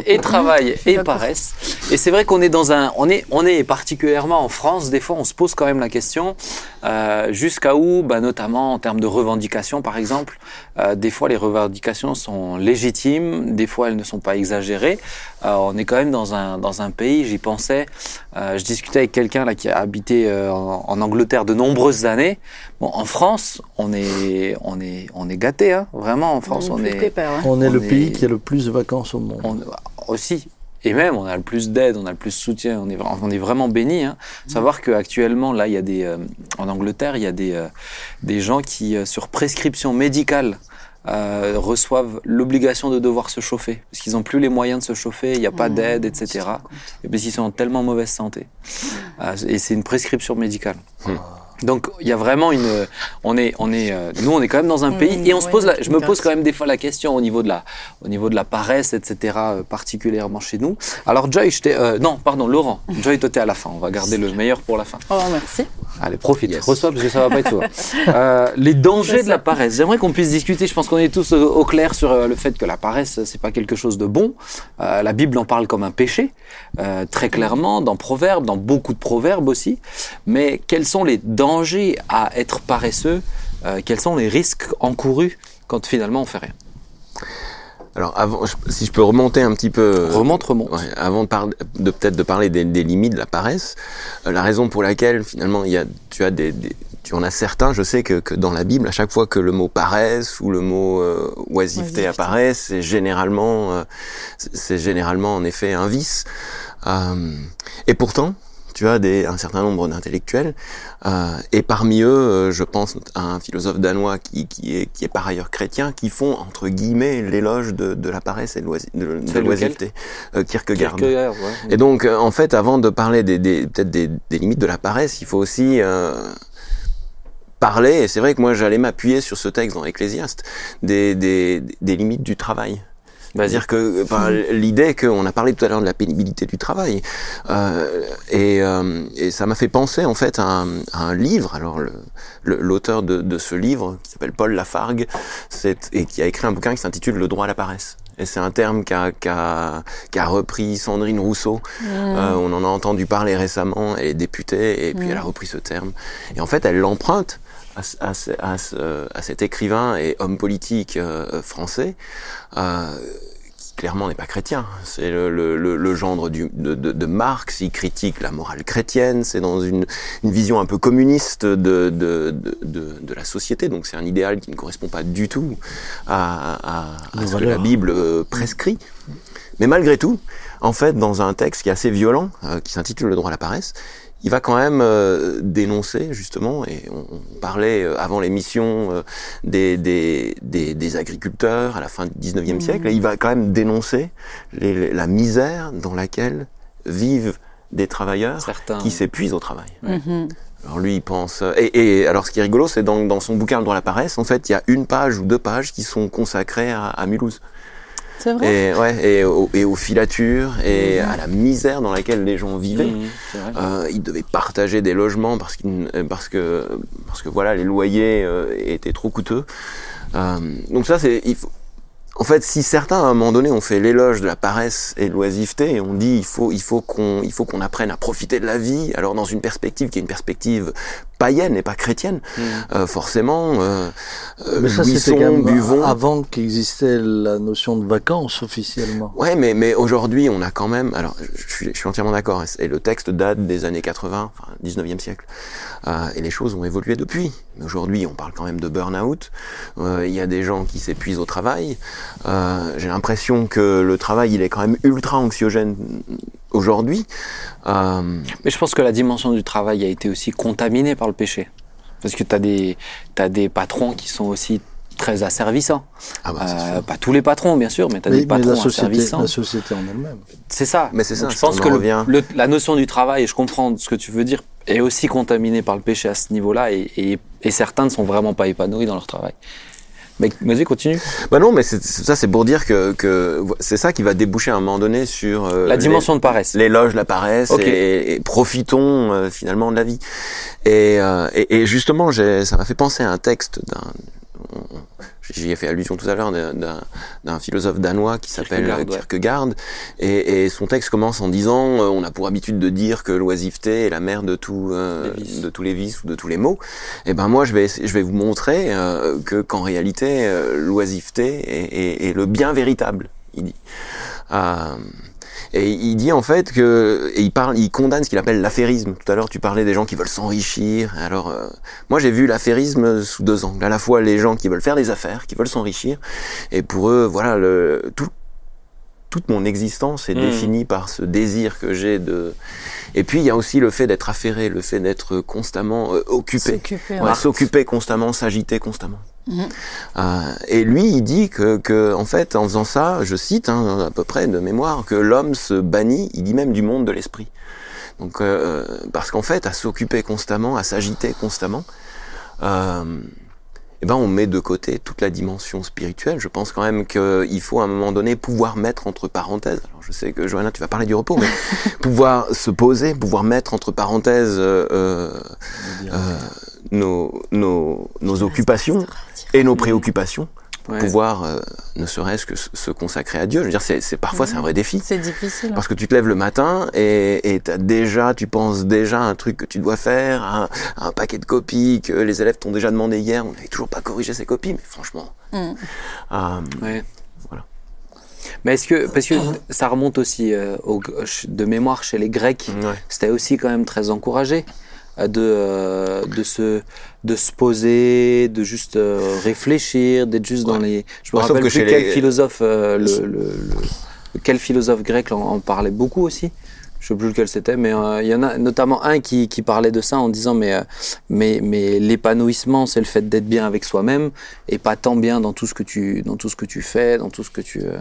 <laughs> et travail <laughs> et paresse. Et c'est vrai qu'on est dans un, on est, on est particulièrement en France. Des fois, on se pose quand même la question euh, jusqu'à où, bah, notamment en termes de revendications, par exemple. euh, des fois, les revendications sont légitimes. Des fois, elles ne sont pas exagérées. Euh, on est quand même dans un dans un pays. J'y pensais. euh, je discutais avec quelqu'un là qui a habité euh, en, en Angleterre de nombreuses années. Bon, en France, on est, on est, on est gâté, hein. Vraiment, en France, on Plus est. pépère, hein. On est on le est- pays qui a le plus de vacances au monde. on- aussi. Et même, on a le plus d'aide, on a le plus de soutien, on est, on est vraiment béni. Hein. Savoir qu'actuellement, là, il y a des, euh, en Angleterre, il y a des, euh, des gens qui, euh, sur prescription médicale, euh, reçoivent l'obligation de devoir se chauffer. Parce qu'ils n'ont plus les moyens de se chauffer, il n'y a pas Mmh, d'aide, etc. Et parce qu'ils sont en tellement mauvaise santé. Euh, et c'est une prescription médicale. Donc il y a vraiment une, on est, on est, euh, nous on est quand même dans un Mmh, pays et on se pose, la, je me pose quand même des fois la question au niveau de la, au niveau de la paresse, etc. euh, particulièrement chez nous. Alors Joy, je t'ai, euh, non, pardon, Laurent, Joy, toi t'es à la fin. On va garder le meilleur pour la fin. Oh, merci. Allez, profite, Yes. reçois parce que ça va pas être souvent. <laughs> Euh, les dangers de la paresse. J'aimerais qu'on puisse discuter. Je pense qu'on est tous au, au clair sur euh, le fait que la paresse, c'est pas quelque chose de bon. Euh, la Bible en parle comme un péché, euh, très clairement, dans Proverbes, dans beaucoup de Proverbes aussi. Mais quels sont les dangers à être paresseux euh, quels sont les risques encourus quand finalement on fait rien? Alors, avant, si je peux remonter un petit peu. Remonte, remonte. Ouais, avant de, par- de peut-être de parler des, des limites de la paresse, euh, la raison pour laquelle finalement il y a, tu as des, des- tu en as certains. Je sais que, que dans la Bible, à chaque fois que le mot paresse ou le mot euh, oisiveté Oisiveté. apparaît, c'est généralement, euh, c'est c'est généralement en effet un vice. Euh, et pourtant, tu as des, un certain nombre d'intellectuels, euh, et parmi eux, euh, je pense à un philosophe danois qui, qui, est, qui est par ailleurs chrétien, qui font entre guillemets l'éloge de, de la paresse et de l'oisiveté. Euh, Kierkegaard. Kierkegaard, ouais. Et donc, euh, en fait, avant de parler des, des peut-être des, des limites de la paresse, il faut aussi parler. Et c'est vrai que moi, j'allais m'appuyer sur ce texte dans Ecclésiaste des, des, des limites du travail. C'est-à-dire que enfin, l'idée qu'on a parlé tout à l'heure de la pénibilité du travail, euh, et, euh, et ça m'a fait penser en fait à un, à un livre. Alors l'auteur de, de ce livre, qui s'appelle Paul Lafargue, et qui a écrit un bouquin qui s'intitule Le droit à la paresse. Et c'est un terme qu'a qu'a qu'a repris Sandrine Rousseau. Euh, on en a entendu parler récemment. Elle est députée et puis elle a repris ce terme. Et en fait, elle l'emprunte à, à, à, à cet écrivain et homme politique euh, français. Euh, qui clairement n'est pas chrétien. C'est le, le, le, le gendre du, de, de, de Marx, il critique la morale chrétienne, c'est dans une, une vision un peu communiste de, de, de, la société, donc c'est un idéal qui ne correspond pas du tout à, à, à Nos ce que la. Bible euh, prescrit. Mais malgré tout, en fait, dans un texte qui est assez violent, euh, qui s'intitule Le droit à la paresse, il va quand même euh, dénoncer justement, et on, on parlait euh, avant l'émission euh, des, des, des, des agriculteurs à la fin du 19e siècle, et il va quand même dénoncer les- les- la misère dans laquelle vivent des travailleurs Certains. qui s'épuisent au travail. Mhm. Alors lui, il pense. euh, Et, et alors, ce qui est rigolo, c'est dans, dans son bouquin Le droit à la paresse, en fait, il y a une page ou deux pages qui sont consacrées à, à Mulhouse. C'est vrai. Et, ouais, et, au- et aux filatures et à la misère dans laquelle les gens vivaient. Mmh, vrai. Euh, ils devaient partager des logements parce, euh, parce que parce que voilà les loyers euh, étaient trop coûteux. Euh, donc ça c'est il faut en fait, si certains à un moment donné ont fait l'éloge de la paresse et de l'oisiveté, et on dit il faut il faut qu'on il faut qu'on apprenne à profiter de la vie, alors dans une perspective qui est une perspective païenne et pas chrétienne, Mmh. euh, forcément euh, euh, Mais ça, buvons. avant qu'existait la notion de vacances officiellement. Ouais, mais, mais aujourd'hui, on a quand même. Alors, je suis, je suis entièrement d'accord. Et, et le texte date des années 80, enfin, 19e siècle. Euh, et les choses ont évolué depuis. Mais aujourd'hui, on parle quand même de burn-out. Euh, Il y a des gens qui s'épuisent au travail. Euh, J'ai l'impression que le travail, il est quand même ultra anxiogène aujourd'hui. Euh, Mais je pense que la dimension du travail a été aussi contaminée par le péché. Parce que tu as des, t'as des patrons qui sont aussi très asservissants. ah bah, Euh, pas tous les patrons, bien sûr, mais tu as Mais, des mais patrons la, société, asservissants. la société en elle-même. C'est ça. Mais c'est Donc, ça, Je pense que le- le- la notion du travail, et je comprends ce que tu veux dire, est aussi contaminée par le péché à ce niveau-là, et, et- et certains ne sont vraiment pas épanouis dans leur travail. Mais vas-y, continue. Bah non, mais ça, c'est pour dire que, que c'est ça qui va déboucher à un moment donné sur euh, La les- dimension de paresse. l'éloge, la paresse, et, et profitons euh, finalement de la vie. Et, euh, et, et justement, ça m'a fait penser à un texte d'un, j'y ai fait allusion tout à l'heure, d'un- philosophe danois qui s'appelle Kierkegaard, ouais. Et, et son texte commence en disant, euh, on a pour habitude de dire que l'oisiveté est la mère de tout, euh, de tous les vices ou de tous les maux. Et ben moi, je vais, je vais vous montrer euh, que qu'en réalité, euh, l'oisiveté est, est- est le bien véritable. Il dit. Et il dit en fait que et il parle, il condamne ce qu'il appelle l'affairisme. Tout à l'heure, tu parlais des gens qui veulent s'enrichir. Alors, euh, moi, j'ai vu l'affairisme sous deux angles. À la fois les gens qui veulent faire des affaires, qui veulent s'enrichir, et pour eux, voilà, le, tout, toute mon existence est Mm. définie par ce désir que j'ai de. Et puis, il y a aussi le fait d'être affairé, le fait d'être constamment euh, occupé. S'occuper, Ouais, ouais. s'occuper constamment, s'agiter constamment. Euh, et lui, il dit que, que, en fait, en faisant ça, je cite hein, à peu près de mémoire, que l'homme se bannit, il dit même du monde de l'esprit. Donc, euh, parce qu'en fait, à s'occuper constamment, à s'agiter constamment, euh, eh ben, on met de côté toute la dimension spirituelle. Je pense quand même qu'il faut à un moment donné pouvoir mettre entre parenthèses. Alors, je sais que Johanna, tu vas parler du repos, mais <laughs> pouvoir se poser, pouvoir mettre entre parenthèses euh, euh, euh, nos, nos, nos occupations et nos préoccupations pouvoir, euh, ne serait-ce que se consacrer à Dieu. Je veux dire, c'est, parfois c'est un vrai défi. C'est difficile. Parce que tu te lèves le matin et, déjà, tu penses déjà à un truc que tu dois faire, à, un paquet de copies que les élèves t'ont déjà demandé hier. On n'avait toujours pas corrigé ces copies, mais franchement. Mm. euh, Ouais. Voilà. Mais est-ce que, parce que ça remonte aussi euh, au- de mémoire chez les Grecs, ouais. c'était aussi quand même très encouragé de, euh, de, se, de se poser, de juste euh, réfléchir, d'être juste dans les. Je me sauf rappelle que plus quel les- philosophe, euh, le, le- le- quel philosophe grec en, en parlait beaucoup aussi. Je sais plus lequel c'était, mais euh, il y en a notamment un qui, qui parlait de ça en disant mais, euh, mais, mais l'épanouissement, c'est le fait d'être bien avec soi-même et pas tant bien dans tout ce que tu, dans tout ce que tu fais, dans tout ce que tu. euh,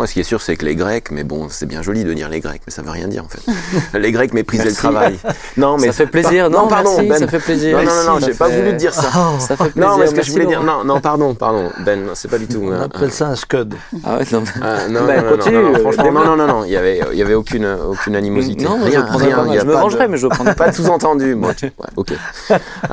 Moi, ce qui est sûr, c'est que les Grecs, mais bon, c'est bien joli de dire les Grecs, mais ça veut rien dire en fait. <laughs> les Grecs méprisaient le travail. Non, mais ça fait plaisir, Par- non, pardon, merci, Ben. ça fait plaisir. Non, non, non, j'ai pas voulu te dire ça. Ça fait plaisir. Non, mais ce que je voulais dire, non, non, pardon, pardon, Ben, non, c'est pas du tout. On hein. appelle ça un scud. Ah ouais, non, mais- Ah, non, Ben, non, non, continue, non, non, euh, franchement, non, non, non, non, il y avait, il y avait aucune, aucune animosité. Non, rien, je, rien, je me vengerai, mais je le prendrai <laughs> pas. Pas sous-entendu, ok. <laughs>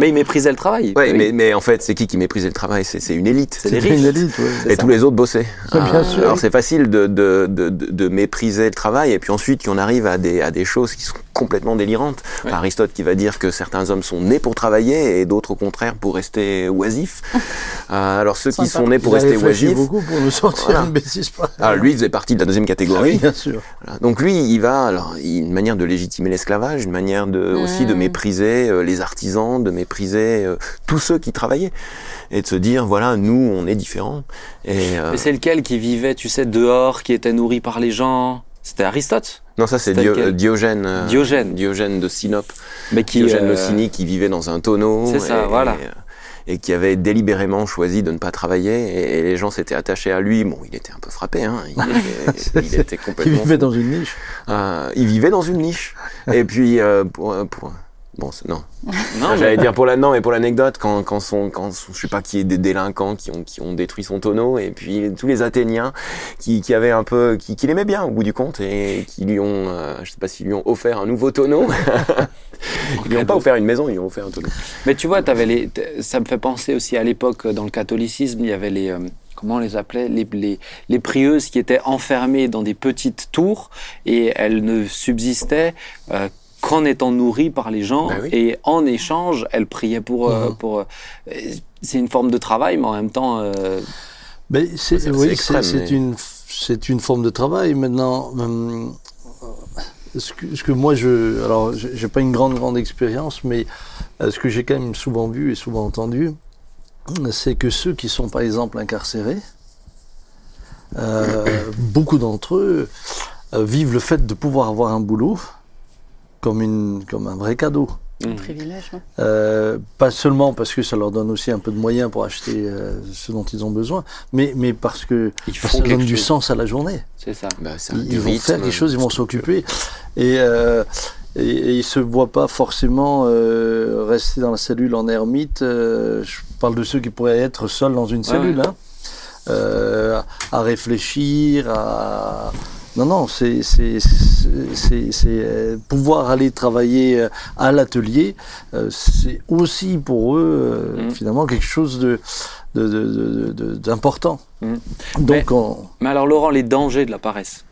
Mais il méprisait le travail. ouais, Oui. mais, mais en fait, c'est qui qui méprisait le travail? C'est c'est une élite. C'est les riches. une élite, ouais. C'est Et ça. tous les autres bossaient. Bien Euh, sûr. Alors c'est facile de, de, de, de, de mépriser le travail et puis ensuite qu'on arrive à des, à des choses qui sont complètement délirantes. Ouais. Aristote qui va dire que certains hommes sont nés pour travailler et d'autres au contraire pour rester oisifs. <laughs> Euh, alors ceux qui sont nés pour rester oisifs, beaucoup pour nous sortir Voilà. une bêtise pareille. ah, lui il faisait partie de la deuxième Ah oui, catégorie. bien sûr. Voilà. Donc lui, il va, alors, il- une manière de légitimer l'esclavage, une manière de, aussi de mépriser euh, les artisans, de mépriser euh, tous ceux qui travaillaient, et de se dire, voilà, nous, on est différents. Et euh, Mais c'est lequel qui vivait, tu sais, dehors, qui était nourri par les gens? C'était Aristote non, ça c'est c'était Dio- lequel euh, Diogène, euh, Diogène. Diogène de Sinope, Mais qui. Diogène euh, le cynique, qui vivait dans un tonneau, C'est ça, et, voilà. et, euh, et qui avait délibérément choisi de ne pas travailler, et, et les gens s'étaient attachés à lui. Bon, il était un peu frappé, hein. Il <laughs> était, il complètement vivait fou. dans une niche. Euh, il vivait dans une niche. Et puis, euh, pour, pour- bon, non. Non, J'allais dire pour la, non, mais pour l'anecdote, quand, quand son, quand, son- je sais pas qui est des délinquants qui ont, qui ont détruit son tonneau, et puis tous les Athéniens qui, qui avaient un peu, qui, qui l'aimaient bien au bout du compte, et qui lui ont, euh, je sais pas s'ils lui ont offert un nouveau tonneau. <laughs> ils lui ont pas offert une maison, ils lui ont offert un tonneau. Mais tu vois, avais les, ça me fait penser aussi à l'époque, euh, dans le catholicisme, il y avait les. euh, comment on les appelait? Les, les, les prieuses qui étaient enfermées dans des petites tours et elles ne subsistaient euh, qu'en étant nourries par les gens. Bah oui. Et en échange, elles priaient pour. pour euh, c'est une forme de travail, mais en même temps. euh, Mais c'est, oui, mais- une, c'est une forme de travail. Maintenant, hum, ce, que, ce que moi, je, alors, j'ai j'ai pas une grande, grande expérience, mais euh, ce que j'ai quand même souvent vu et souvent entendu, c'est que ceux qui sont, par exemple, incarcérés, euh, <coughs> beaucoup d'entre eux euh, vivent le fait de pouvoir avoir un boulot comme, une, comme un vrai cadeau. mm. Privilège, non Euh, pas seulement parce que ça leur donne aussi un peu de moyens pour acheter euh, ce dont ils ont besoin, mais, mais parce que Ils ça font donne du chose. sens à la journée. C'est ça. Bah, un- Ils, vont rythme, faire quelque chose, ils vont s'occuper. Et, euh, et, et ils se voient pas forcément euh, rester dans la cellule en ermite. euh, je parle de ceux qui pourraient être seuls dans une cellule, ouais. hein, euh, à réfléchir, à... Non, non, c'est euh, pouvoir aller travailler euh, à l'atelier, euh, c'est aussi pour eux euh, Mm. finalement quelque chose de de- de- de- de- d'important. Mm. Donc, on- Mais alors, Laurent, les dangers de la paresse?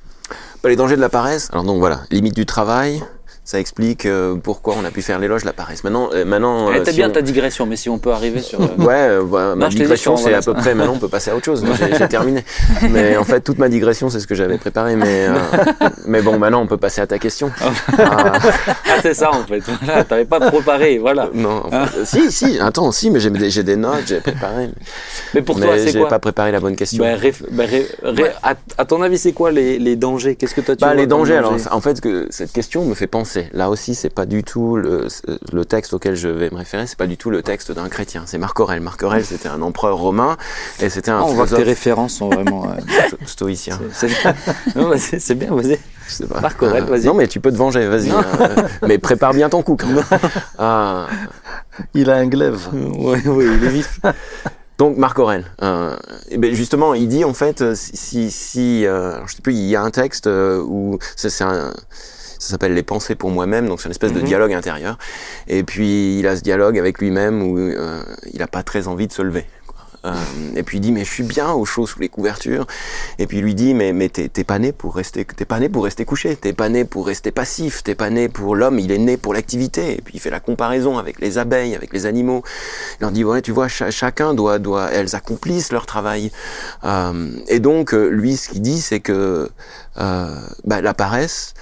Bah, les dangers de la paresse. Alors donc voilà, limite du travail. Ça explique euh, pourquoi on a pu faire l'éloge de la paresse. Maintenant, euh, maintenant. Euh, si bien on- ta digression, mais si on peut arriver sur. euh, Ouais, euh, bah, ma Non, digression c'est à peu près. Maintenant, on peut passer à autre chose. <laughs> J'ai j'ai terminé. Mais en fait, toute ma digression, c'est ce que j'avais préparé. Mais <laughs> mais bon, maintenant, on peut passer à ta question. Ah, <laughs> Ah, c'est ça en fait. Voilà, t'avais pas préparé, voilà. non, en fait, euh, si, si. Attends, si, mais j'ai des, j'ai des notes, j'ai préparé. Mais pour mais toi, c'est j'ai quoi pas préparé la bonne question. Bah, bah, ré- ré- à, à ton avis, c'est quoi les, les dangers? Qu'est-ce que toi tu Bah, vois les dangers, danger? alors, en fait, que cette question me fait penser. Là aussi, c'est pas du tout le, le texte auquel je vais me référer, c'est pas du tout le texte d'un chrétien. C'est Marc Aurèle. Marc Aurèle, c'était un empereur romain et c'était un Ah, on voit que tes références sont vraiment. euh, <laughs> sto- stoïcien. c'est bien, vas-y. Marc Aurèle, Euh, vas-y. Non, mais tu peux te venger, vas-y. Euh, mais prépare bien ton coup, quand même. Ah, il a un glaive. <laughs> Oui, oui, il est vif. donc, Marc Aurèle. euh, et ben justement, il dit, en fait, si, si, si, euh, alors, je sais plus, il y a un texte euh, où c'est un, Ça s'appelle les pensées pour moi-même, donc c'est une espèce de Mhm. dialogue intérieur. Et puis il a ce dialogue avec lui-même où euh, il a pas très envie de se lever. quoi. Euh, et puis il dit mais je suis bien au chaud sous les couvertures. Et puis il lui dit mais mais t'es pas né pour rester t'es pas né pour rester couché. T'es pas né pour rester passif. T'es pas né pour l'homme. Il est né pour l'activité. Et puis il fait la comparaison avec les abeilles, avec les animaux. Il leur dit ouais tu vois cha- chacun doit doit elles accomplissent leur travail. Euh, et donc euh, lui ce qu'il dit c'est que euh, bah, la paresse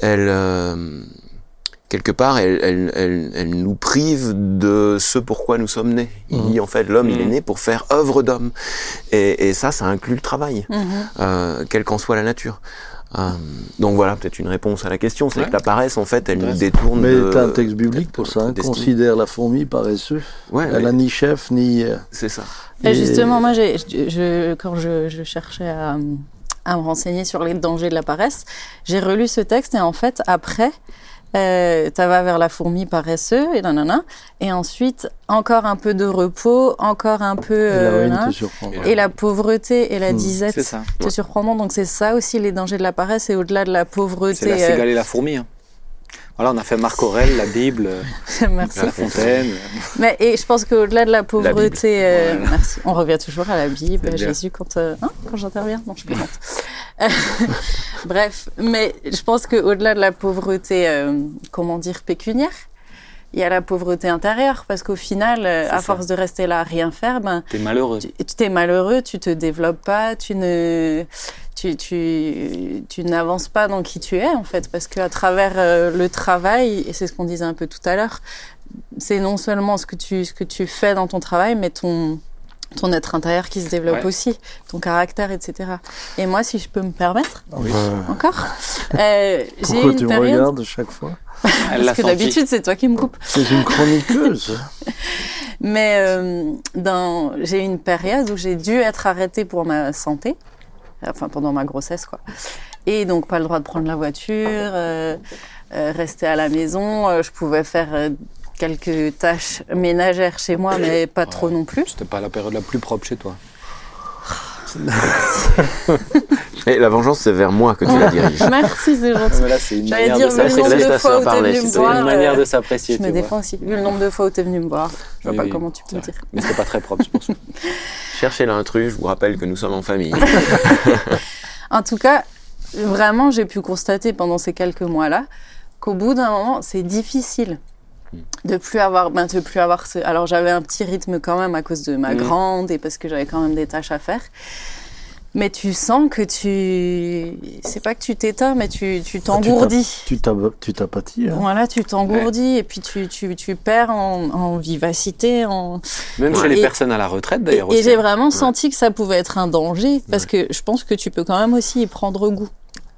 elle euh, quelque part, elle, elle, elle, elle nous prive de ce pourquoi nous sommes nés. Il Mhm. dit en fait, l'homme, il est Mhm. né pour faire œuvre d'homme. Et, et ça, ça inclut le travail, Mhm. euh, quelle qu'en soit la nature. Euh, donc voilà, peut-être une réponse à la question, c'est Ouais. que la paresse, en fait, elle nous détourne Mais de... t'as un texte biblique pour ça. hein. Considère la fourmi paresseuse. Ouais, Elle a mais ni chef ni. c'est ça. Et et- justement, moi, j'ai, je, je- quand je, je cherchais à, à me renseigner sur les dangers de la paresse, j'ai relu ce texte et en fait, après, euh, ça va vers la fourmi paresseuse et nanana, et ensuite encore un peu de repos, encore un peu et euh, nan, la pauvreté et la Hmm, disette C'est ça. te surprendront. Donc c'est ça aussi les dangers de la paresse et au-delà de la pauvreté. C'est la euh, cigale et la fourmi. hein. Voilà, on a fait Marc Aurèle, la Bible, euh, <laughs> merci. La Fontaine. Mais et je pense qu'au-delà de la pauvreté, euh, Voilà. merci. On revient toujours à la Bible. Jésus quand euh, hein, quand j'interviens? Non, je plaisante. <laughs> Bref, mais je pense qu'au-delà de la pauvreté, euh, comment dire, pécuniaire, il y a la pauvreté intérieure parce qu'au final, à ça. force de rester là à rien faire, ben T'es malheureux. tu tu t'es malheureux, tu te développes pas, tu ne, tu, tu, tu n'avances pas dans qui tu es en fait, parce qu'à travers euh, le travail, et c'est ce qu'on disait un peu tout à l'heure, c'est non seulement ce que tu, ce que tu fais dans ton travail, mais ton, ton être intérieur qui se développe Ouais. aussi, ton caractère, etc. Et moi, si je peux me permettre, Oui. encore, <laughs> euh, j'ai une tu me période. regardes chaque fois Elle Parce que d'habitude, c'est toi qui me coupes. C'est une chroniqueuse. <laughs> Mais euh, dans, j'ai eu une période où j'ai dû être arrêtée pour ma santé, enfin pendant ma grossesse quoi. Et donc pas le droit de prendre la voiture, euh, euh, rester à la maison. Euh, je pouvais faire euh, quelques tâches ménagères chez moi, mais pas trop non plus. C'était pas la période la plus propre chez toi. Et la vengeance, c'est vers moi que tu la diriges. Merci, c'est gentil. Voilà, c'est une J'allais manière dire, de vu le nombre laisse de ta fois sœur où t'es parler, venu me c'est C'est voir, une manière de s'apprécier. je me tu défends aussi. Vu le nombre de fois où t'es venu me voir, je vois Oui, pas oui, comment tu peux me dire. Mais c'était pas très propre, pour <laughs> ça. Cherchez l'intrus, je vous rappelle que nous sommes en famille. <laughs> En tout cas, vraiment, j'ai pu constater pendant ces quelques mois-là qu'au bout d'un moment, c'est difficile de plus avoir, ben, de plus avoir ce. Alors j'avais un petit rythme quand même à cause de ma Mhm. grande et parce que j'avais quand même des tâches à faire. Mais tu sens que tu, c'est pas que tu t'éteins, mais tu tu t'engourdis. Tu t'ab- tu t'apathies. Hein. Voilà, tu t'engourdis et puis tu, tu, tu perds en, en vivacité, en, Même chez Ouais. les Et- personnes à la retraite, et, d'ailleurs. et aussi. j'ai vraiment senti que ça pouvait être un danger parce que je pense que tu peux quand même aussi y prendre goût.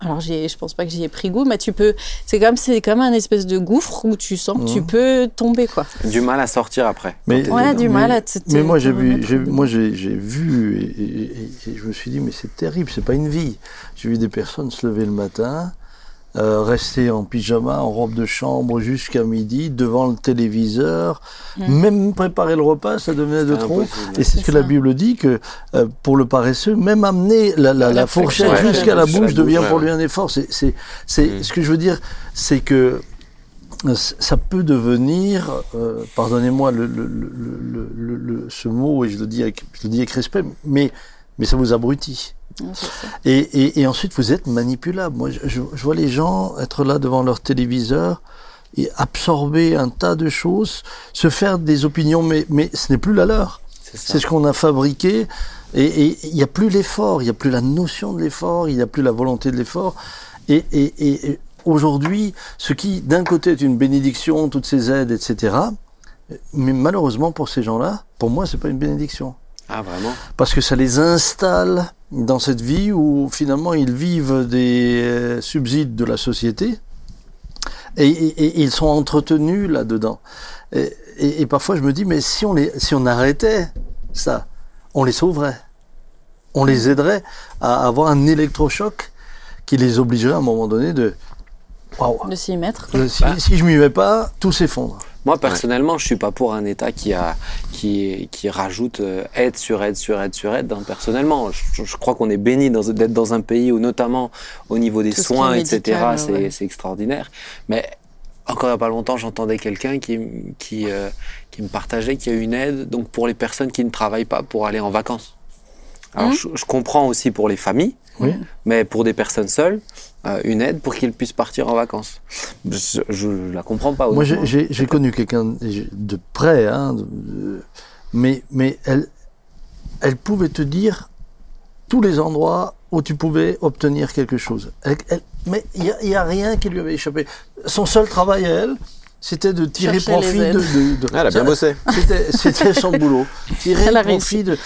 Alors je pense pas que j'y ai pris goût, mais tu peux. C'est comme c'est comme un espèce de gouffre où tu sens que tu Mhm. peux tomber quoi. Du mal à sortir après. Mais, Ouais, du mal à te. te- Mais moi, j'ai vu, j'ai, moi, j'ai, j'ai vu et, et- et- et je me suis dit, mais c'est terrible, c'est pas une vie. J'ai vu des personnes se lever le matin, euh, rester en pyjama, en robe de chambre jusqu'à midi, devant le téléviseur, Mm. même préparer le repas, ça devenait de trop. impossible. Et c'est ce que ça. la Bible dit que euh, pour le paresseux, même amener la, la, La la fourchette jusqu'à la bouche devient pour lui un effort. C'est, c'est, c'est Mm. ce que je veux dire, c'est que euh, ça peut devenir, euh, pardonnez-moi le, le, le, le, le- le- ce mot et je le dis avec, je le dis avec respect, mais mais ça vous abrutit. Et, et, et ensuite, vous êtes manipulable. Moi, je, vois les gens être là devant leur téléviseur et absorber un tas de choses, se faire des opinions, mais, mais ce n'est plus la leur. C'est ce qu'on a fabriqué. Et il n'y a plus l'effort, il n'y a plus la notion de l'effort, il n'y a plus la volonté de l'effort. Et, et, et, et aujourd'hui, ce qui, d'un côté, est une bénédiction, toutes ces aides, etc., mais malheureusement pour ces gens-là, pour moi, c'est pas une bénédiction Ah, vraiment? Parce que ça les installe dans cette vie où finalement ils vivent des euh, subsides de la société et, et- et ils sont entretenus là-dedans. Et, et- et parfois je me dis, mais si on, les, si on arrêtait ça, on les sauverait. On les aiderait à avoir un électrochoc qui les obligerait à un moment donné de... Waouh De s'y mettre. Euh, si, si je m'y mets pas, tout s'effondre. Moi, personnellement, je suis pas pour un État qui a qui qui rajoute euh, aide sur aide sur aide sur aide. hein. Personnellement, je, je crois qu'on est béni d'être dans un pays où, notamment au niveau des Tout soins, etc., c'est ouais. extraordinaire. Mais encore il y a pas longtemps, j'entendais quelqu'un qui qui euh, qui me partageait qu'il y a une aide donc pour les personnes qui ne travaillent pas pour aller en vacances. Alors, Mhm. je, je comprends aussi pour les familles, Oui. mais pour des personnes seules, euh, une aide pour qu'ils puissent partir en vacances. Je, je la comprends pas. Moi, j'ai- connu quelqu'un de près, hein, de- de- mais, mais elle, elle pouvait te dire tous les endroits où tu pouvais obtenir quelque chose. Elle- elle- mais il n'y a, il y a rien qui lui avait échappé. Son seul travail à elle, c'était de tirer Chercher profit de, aides. de- de- Ah, elle a bien bossé. <laughs> C'était, son <laughs> boulot. Tirer profit de.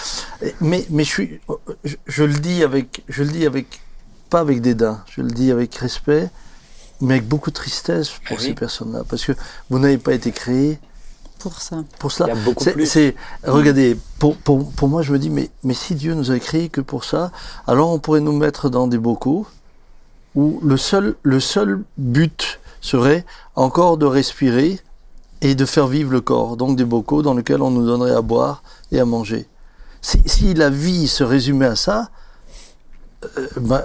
Mais, mais je suis, je, je le dis avec, je le dis avec, pas avec dédain, je le dis avec respect, mais avec beaucoup de tristesse pour Ah oui. ces personnes-là, parce que vous n'avez pas été créés Pour ça. pour Il cela. y a beaucoup C'est, regardez, pour, pour, pour moi, je me dis, mais, mais si Dieu nous a créés que pour ça, alors on pourrait nous mettre dans des bocaux où le seul, le seul but serait encore de respirer et de faire vivre le corps. Donc des bocaux dans lesquels on nous donnerait à boire et à manger. Si, si la vie se résumait à ça, euh, ben,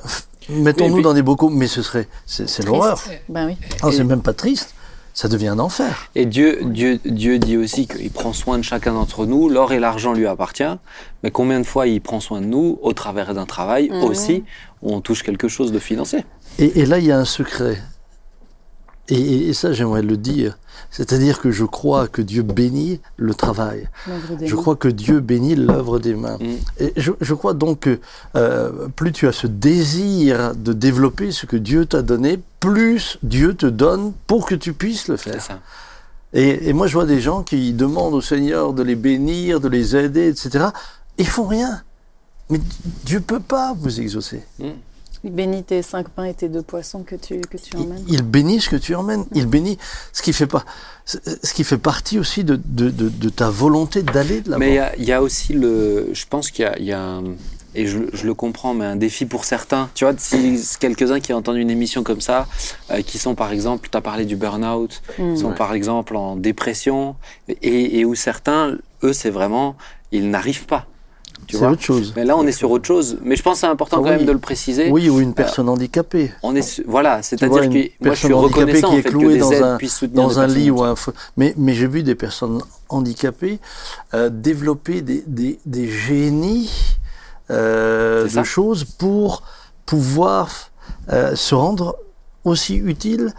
mettons-nous puis- dans des bocaux, mais ce serait, c'est, l'horreur. Ben oui. Ah, Et- c'est même pas triste, ça devient un enfer. Et Dieu, Dieu, Dieu dit aussi qu'il prend soin de chacun d'entre nous. L'or et l'argent lui appartient. Mais combien de fois il prend soin de nous au travers d'un travail Mhm. aussi où on touche quelque chose de financier? Et, et là, il y a un secret. Et, et- et ça, j'aimerais le dire. C'est-à-dire que je crois que Dieu bénit le travail. Je crois que Dieu bénit l'œuvre des mains. Mm. Et je, je crois donc que euh, plus tu as ce désir de développer ce que Dieu t'a donné, plus Dieu te donne pour que tu puisses le C'est faire. ça. Et, et moi, je vois des gens qui demandent au Seigneur de les bénir, de les aider, etc. Ils font rien. Mais Dieu peut pas vous exaucer. Bénis tes cinq pains et tes deux poissons que tu, que tu emmènes. Il, il bénit ce que tu emmènes. Il bénit ce qui fait pas, ce qui fait partie aussi de, de, de, de ta volonté d'aller de l'avant. Mais il y a- il y, a aussi le. Je pense qu'il y a, il y a un- et je, je le comprends, mais un défi pour certains. Tu vois, si quelques-uns qui entendent une émission comme ça, euh, qui sont par exemple, tu as parlé du burn-out, Mm. qui sont Ouais. par exemple en dépression, et, et où certains, eux, c'est vraiment, ils n'arrivent pas. C'est autre chose. Mais là, on est sur autre chose. Mais je pense que c'est important Ah quand oui. même de le préciser. Oui, ou une personne handicapée. On est su- voilà, c'est-à-dire que moi je suis reconnaissant qui en est fait, clouée des dans aides un- Dans un lit ou un feu. Mais, mais j'ai vu des personnes handicapées euh, développer des, des, des génies euh, de choses pour pouvoir euh, se rendre aussi utiles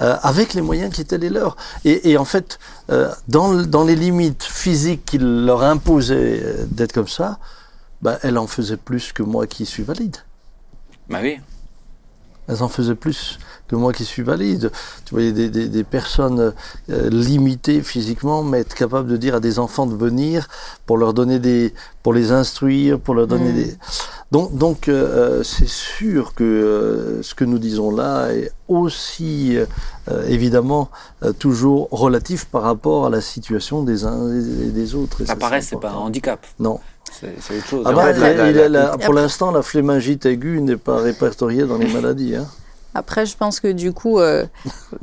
euh, avec les moyens qui étaient les leurs. Et, et en fait, euh, dans les limites physiques qu'il leur imposait euh, d'être comme ça, bah, elle en faisait plus que moi qui suis valide. Bah oui. Elles en faisaient plus que moi qui suis valide. Tu voyais des, des, des personnes euh, limitées physiquement, mais être capable de dire à des enfants de venir pour leur donner des, pour les instruire, pour leur donner Mm. des. Donc, donc euh, c'est sûr que euh, ce que nous disons là est aussi euh, évidemment euh, toujours relatif par rapport à la situation des uns et des autres. Et La ça, paresse, c'est pas un handicap. Non. C'est autre chose. Ah En fait, il- la- la- il la- est là- pour l'instant, la flémingite aiguë n'est pas répertoriée dans les maladies. Hein. Après, je pense que du coup, euh,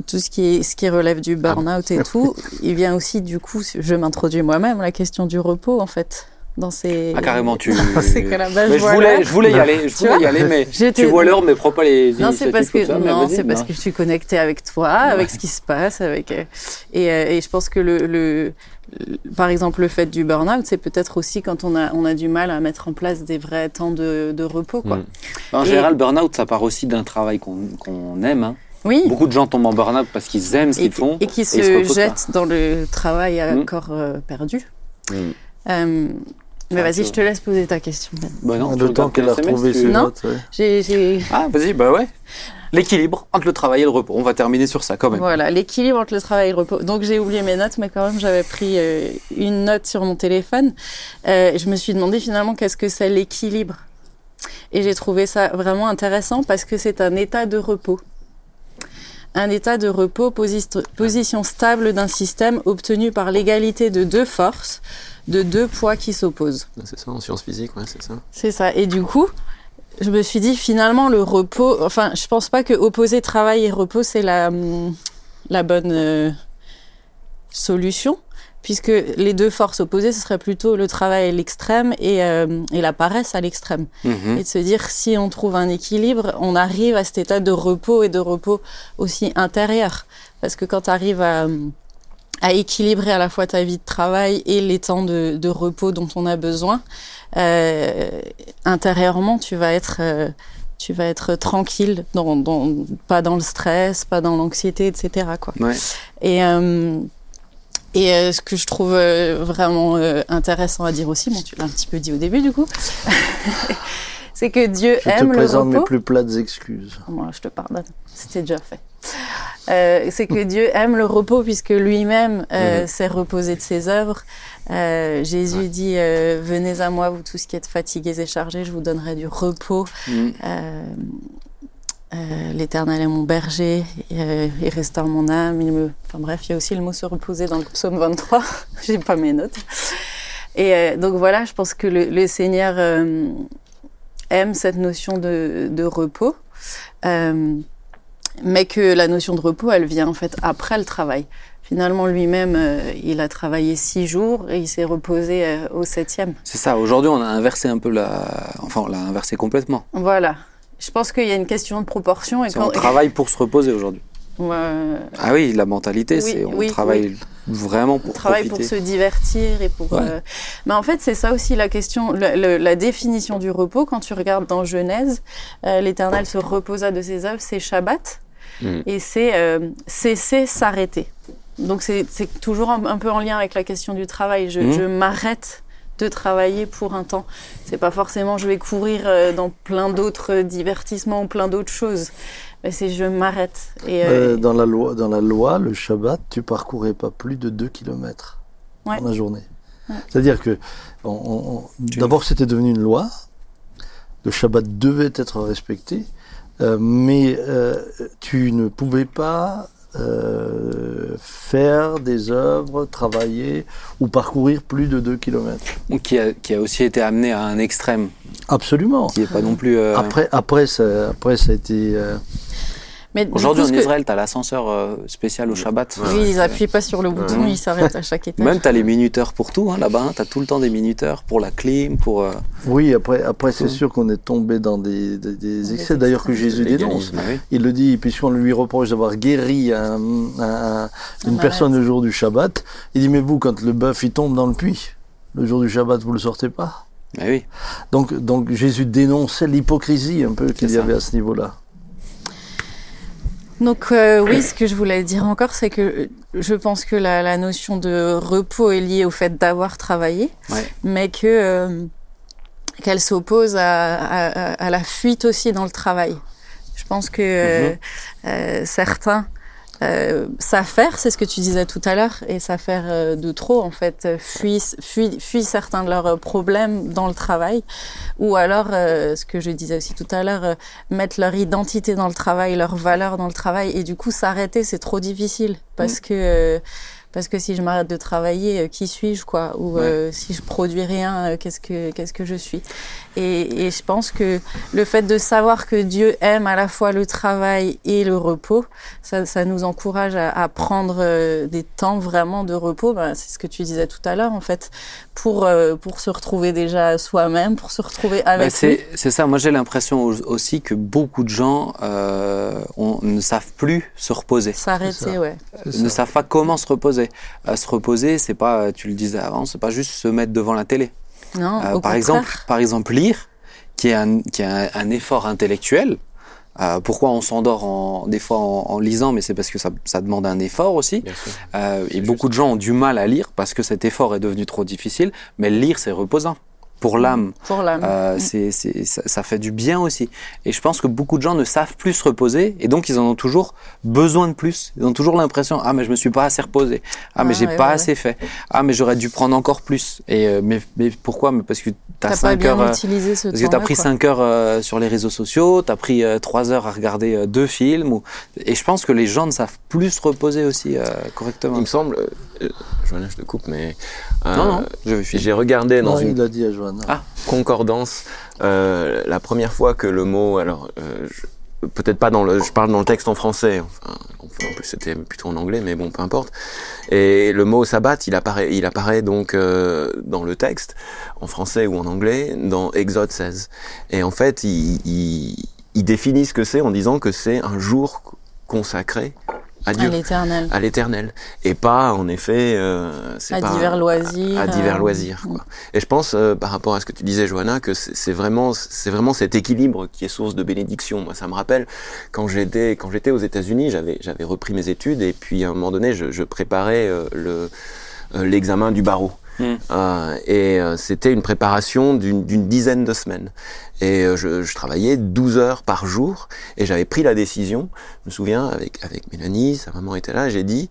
tout ce qui, ce qui relève du burn-out et tout, il vient aussi du coup, je m'introduis moi-même, la question du repos en fait. Dans ces... Ah, carrément, tu. C'est que la base, Mais je, voulais, je voulais y aller, je voulais y aller, mais tu vois l'heure, mais prends pas les Non, c'est parce que ça, non, c'est parce que je suis connectée avec toi, avec ce qui se passe, avec euh, et, euh, et je pense que le, le, par exemple le fait du burn-out, c'est peut-être aussi quand on a on a du mal à mettre en place des vrais temps de, de repos, quoi. Mm. En Et- général, burn-out, ça part aussi d'un travail qu'on qu'on aime. hein. Oui. Beaucoup de gens tombent en burn-out parce qu'ils aiment ce qu'ils font. et qui se, se jettent dans le travail à Mm. corps euh, perdu. Mm. Euh, mais vas-y, je te laisse poser ta question. Bah non, le temps qu'elle a retrouvé ses notes. ouais. J'ai, j'ai- Ah, vas-y, bah ouais. L'équilibre entre le travail et le repos. On va terminer sur ça quand même. Voilà, l'équilibre entre le travail et le repos. Donc j'ai oublié mes notes, mais quand même j'avais pris euh, une note sur mon téléphone. Euh, je me suis demandé finalement qu'est-ce que c'est l'équilibre? Et j'ai trouvé ça vraiment intéressant parce que c'est un état de repos. Un état de repos, posi- position stable d'un système obtenu par l'égalité de deux forces, de deux poids qui s'opposent. C'est ça, en sciences physiques, ouais, c'est ça. C'est ça. Et du coup, je me suis dit finalement le repos. Enfin, je pense pas que opposer travail et repos c'est la hum, la bonne. euh, solution, puisque les deux forces opposées, ce serait plutôt le travail à l'extrême et, euh, et la paresse à l'extrême. Mhm. Et de se dire, si on trouve un équilibre, on arrive à cet état de repos et de repos aussi intérieur. Parce que quand tu arrives à, à équilibrer à la fois ta vie de travail et les temps de, de repos dont on a besoin, euh, intérieurement, tu vas être... euh, tu vas être tranquille, dans, dans, pas dans le stress, pas dans l'anxiété, etc. Quoi. Ouais. Et, euh, et euh, ce que je trouve euh, vraiment euh, intéressant à dire aussi, bon, tu l'as un petit peu dit au début du coup, <laughs> c'est que Dieu Je te aime le présente mes repos. plus plates excuses. Moi, je te pardonne, c'était déjà fait. Euh, c'est que Dieu aime le repos puisque lui-même euh, Mhm. s'est reposé de ses œuvres. Euh, Jésus Ouais. dit euh, Venez à moi, vous tous qui êtes fatigués et chargés, je vous donnerai du repos. Mhm. L'Éternel est mon berger, il restaure mon âme. Il me... Enfin bref, il y a aussi le mot se reposer dans le psaume 23. <laughs> J'ai pas mes notes. Et donc voilà, je pense que le, le Seigneur euh, aime cette notion de, de repos, euh, mais que la notion de repos, elle vient en fait après le travail. Finalement, lui-même, euh, il a travaillé six jours et il s'est reposé euh, au septième. C'est ça. Aujourd'hui, on a inversé un peu la. Enfin, on l'a inversé complètement. Voilà. Je pense qu'il y a une question de proportion et quand on travaille pour se reposer aujourd'hui. Ah oui, la mentalité, Oui, c'est on oui, travaille vraiment pour on travaille pour se divertir et pour. Ouais. euh, Mais en fait, c'est ça aussi la question, la définition du repos. Quand tu regardes dans Genèse, euh, l'Éternel se reposa de ses œuvres, c'est Shabbat, Mm. et c'est euh, cesser, s'arrêter. Donc c'est toujours un, un peu en lien avec la question du travail. Je, Mhm. je m'arrête de travailler pour un temps. C'est pas forcément je vais courir dans plein d'autres divertissements ou plein d'autres choses. Mais c'est je m'arrête. Et, euh, Euh, dans, la loi, dans la loi, le Shabbat, tu parcourais pas plus de 2 km Ouais. dans la journée. Ouais. C'est-à-dire que on- on- on- Tu- d'abord c'était devenu une loi, le Shabbat devait être respecté, euh, mais euh, tu ne pouvais pas euh, faire des œuvres, travailler ou parcourir plus de 2 km. Donc, Qui a, qui a aussi été amené à un extrême, Absolument. qui est pas non plus. euh, Après, après, ça, après, ça a été. Aujourd'hui, en que- Israël, tu as l'ascenseur euh, spécial au Shabbat. Ouais. Oui, ils appuient pas sur le bouton, Ouais. ils s'arrêtent à chaque étage. Même tu as les minuteurs pour tout, hein, là-bas. tu as tout le temps des minuteurs pour la clim, pour. euh, Oui, après, après c'est sûr qu'on est tombé dans des, des- des Des excès, d'ailleurs que. Jésus dénonce. Oui. Il le dit, puisqu'on lui reproche d'avoir guéri un- un- une Un personne malade. le jour du Shabbat. Il dit, mais vous, quand le bœuf il tombe dans le puits, le jour du Shabbat, vous le sortez pas? oui. Donc, donc Jésus dénonçait l'hypocrisie un peu qu'il y avait à ce niveau-là. Donc euh, oui, ce que je voulais dire encore, c'est que euh, je pense que la, la notion de repos est liée au fait d'avoir travaillé, Ouais. mais que euh, qu'elle s'oppose à, à- à la fuite aussi dans le travail. Je pense que euh, euh, certains euh, savent faire, c'est ce que tu disais tout à l'heure, et savent faire euh, de trop en fait, euh, fuient certains de leurs euh, problèmes dans le travail, ou alors euh, ce que je disais aussi tout à l'heure, mettre leur identité dans le travail, leur valeur dans le travail, et du coup s'arrêter c'est trop difficile. Parce que euh, parce que si je m'arrête de travailler, euh, qui suis-je quoi? Ou euh, si je produis rien, euh, qu'est-ce que qu'est-ce que je suis? Et, et je pense que le fait de savoir que Dieu aime à la fois le travail et le repos, ça, ça nous encourage à, à prendre euh, des temps vraiment de repos. Ben, c'est ce que tu disais tout à l'heure en fait, pour euh, pour se retrouver déjà soi-même, pour se retrouver Bah, avec lui. c'est c'est ça. Moi, j'ai l'impression au- aussi que beaucoup de gens euh, on- ne savent plus se reposer. S'arrêter, ouais. Ne savent pas comment se reposer. Euh, se reposer, c'est pas, tu le disais avant, c'est pas juste se mettre devant la télé. Non, Euh, au par contraire. exemple, par exemple lire, qui est un, qui est un, un effort intellectuel. Euh, pourquoi on s'endort en, des fois en, en lisant, mais c'est parce que ça, ça demande un effort aussi. Euh, et beaucoup de gens ont du mal à lire parce que cet effort est devenu trop difficile. Mais lire, c'est reposant pour l'âme. Pour l'âme. Euh, Mm. c'est, c'est, ça, ça fait du bien aussi. Et je pense que beaucoup de gens ne savent plus se reposer et donc ils en ont toujours besoin de plus. Ils ont toujours l'impression ah mais je me suis pas assez reposé. Ah mais Ah, j'ai ouais, pas ouais, assez fait. Ah mais j'aurais dû prendre encore plus. Et euh, mais, mais pourquoi? Mais parce que t'as T'as pas 5 bien heures. euh, utilisé ce parce que t'as pris quoi. 5 heures euh, sur les réseaux sociaux, t'as pris 3 heures à regarder euh, deux films, ou... et je pense que les gens ne savent plus se reposer aussi euh, correctement. Il me semble, Joanna, je te coupe, mais euh, Non, non, je vais finir. j'ai regardé dans Non, une il a dit à Joanne. Ah. concordance euh, la première fois que le mot, alors euh, peut-être pas dans le, je parle dans le texte en français, enfin, on peut- c'était plutôt en anglais, mais bon, peu importe. Et le mot sabbat, il apparaît, il apparaît donc euh, dans le texte, en français ou en anglais, dans Exode 16. Et en fait, il, il, il définit ce que c'est en disant que c'est un jour consacré à Dieu, À l'éternel. à l'éternel, et pas en effet, euh, c'est À pas divers loisirs, à, à divers euh, loisirs. Quoi. Et je pense, euh, par rapport à ce que tu disais, Johanna, que c'est vraiment, c'est vraiment cet équilibre qui est source de bénédiction. Moi, ça me rappelle quand j'étais, quand j'étais aux États-Unis, j'avais, j'avais repris mes études et puis à un moment donné, je, je préparais euh, le l'examen du barreau. Mm. Euh, et euh, c'était une préparation d'une dizaine de semaines. Et euh, je, je travaillais 12 heures par jour et j'avais pris la décision, je me souviens, avec, avec Mélanie, sa maman était là, j'ai dit,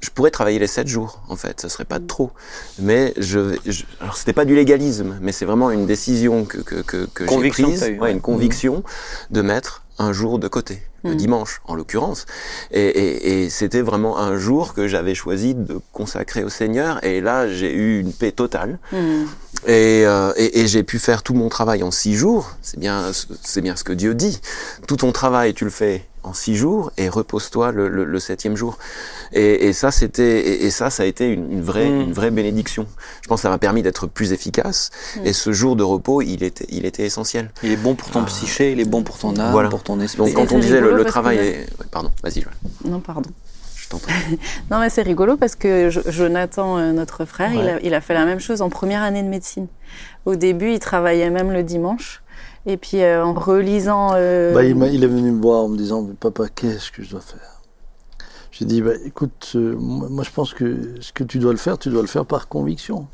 je pourrais travailler les 7 jours, en fait, ce serait pas de trop. Mais je, je alors c'était pas du légalisme, mais c'est vraiment une décision que, que, que, que j'ai prise, ouais, ouais. une conviction de mettre un jour de côté, le Mm. dimanche en l'occurrence. Et, et, et c'était vraiment un jour que j'avais choisi de consacrer au Seigneur. Et là, j'ai eu une paix totale. Hmm. Et, euh, et, et j'ai pu faire tout mon travail en six jours. C'est bien, c'est bien ce que Dieu dit. Tout ton travail, tu le fais en six jours et repose-toi le, le, le septième jour. Et, et ça, c'était, et, et ça, ça a été une, une vraie, Mm. une vraie bénédiction. Je pense que ça m'a permis d'être plus efficace. Mm. Et ce jour de repos, il était, il était essentiel. Il est bon pour ton Ah. psyché, il est bon pour ton âme, Voilà. pour ton esprit. Donc quand on disait le, travail est, ouais, pardon, vas-y, Joël, Non, pardon. <laughs> Non, mais c'est rigolo parce que Jo- Jonathan, euh, notre frère, il, Ouais. a, il a fait la même chose en première année de médecine. Au début, il travaillait même le dimanche. Et puis, euh, en relisant. euh, Bah, il, est venu me voir en me disant Papa, qu'est-ce que je dois faire? J'ai dit bah, Écoute, euh, moi, moi, je pense que ce que tu dois le faire, tu dois le faire par conviction.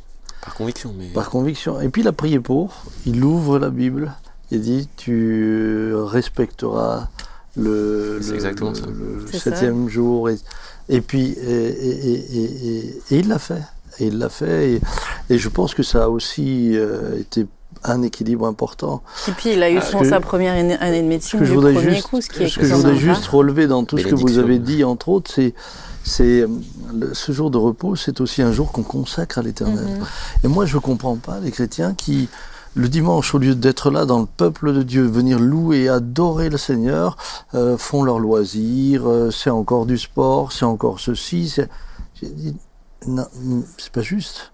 Par conviction, mais. Par conviction. Et puis il a prié pour, il ouvre la Bible, il dit Tu respecteras le, exactement le- ça. le C'est ça. septième jour. Et, et puis, et, et- et- et- et- et il l'a fait. Et il l'a fait. Et, et je pense que ça a aussi euh, été un équilibre important. Et puis, il a eu Ah, son, sa première année, année de Ce médecine du voudrais premier juste, coup, ce qui est ce que je voudrais juste relever dans tout ce que vous avez dit, entre autres, c'est, c'est ce jour de repos, c'est aussi un jour qu'on consacre à l'Éternel. Mhm. Et moi, je comprends pas les chrétiens qui, le dimanche, au lieu d'être là dans le peuple de Dieu, venir louer, adorer le Seigneur, euh, font leur loisir, euh, c'est encore du sport, c'est encore ceci. c'est- J'ai dit, non, c'est pas juste.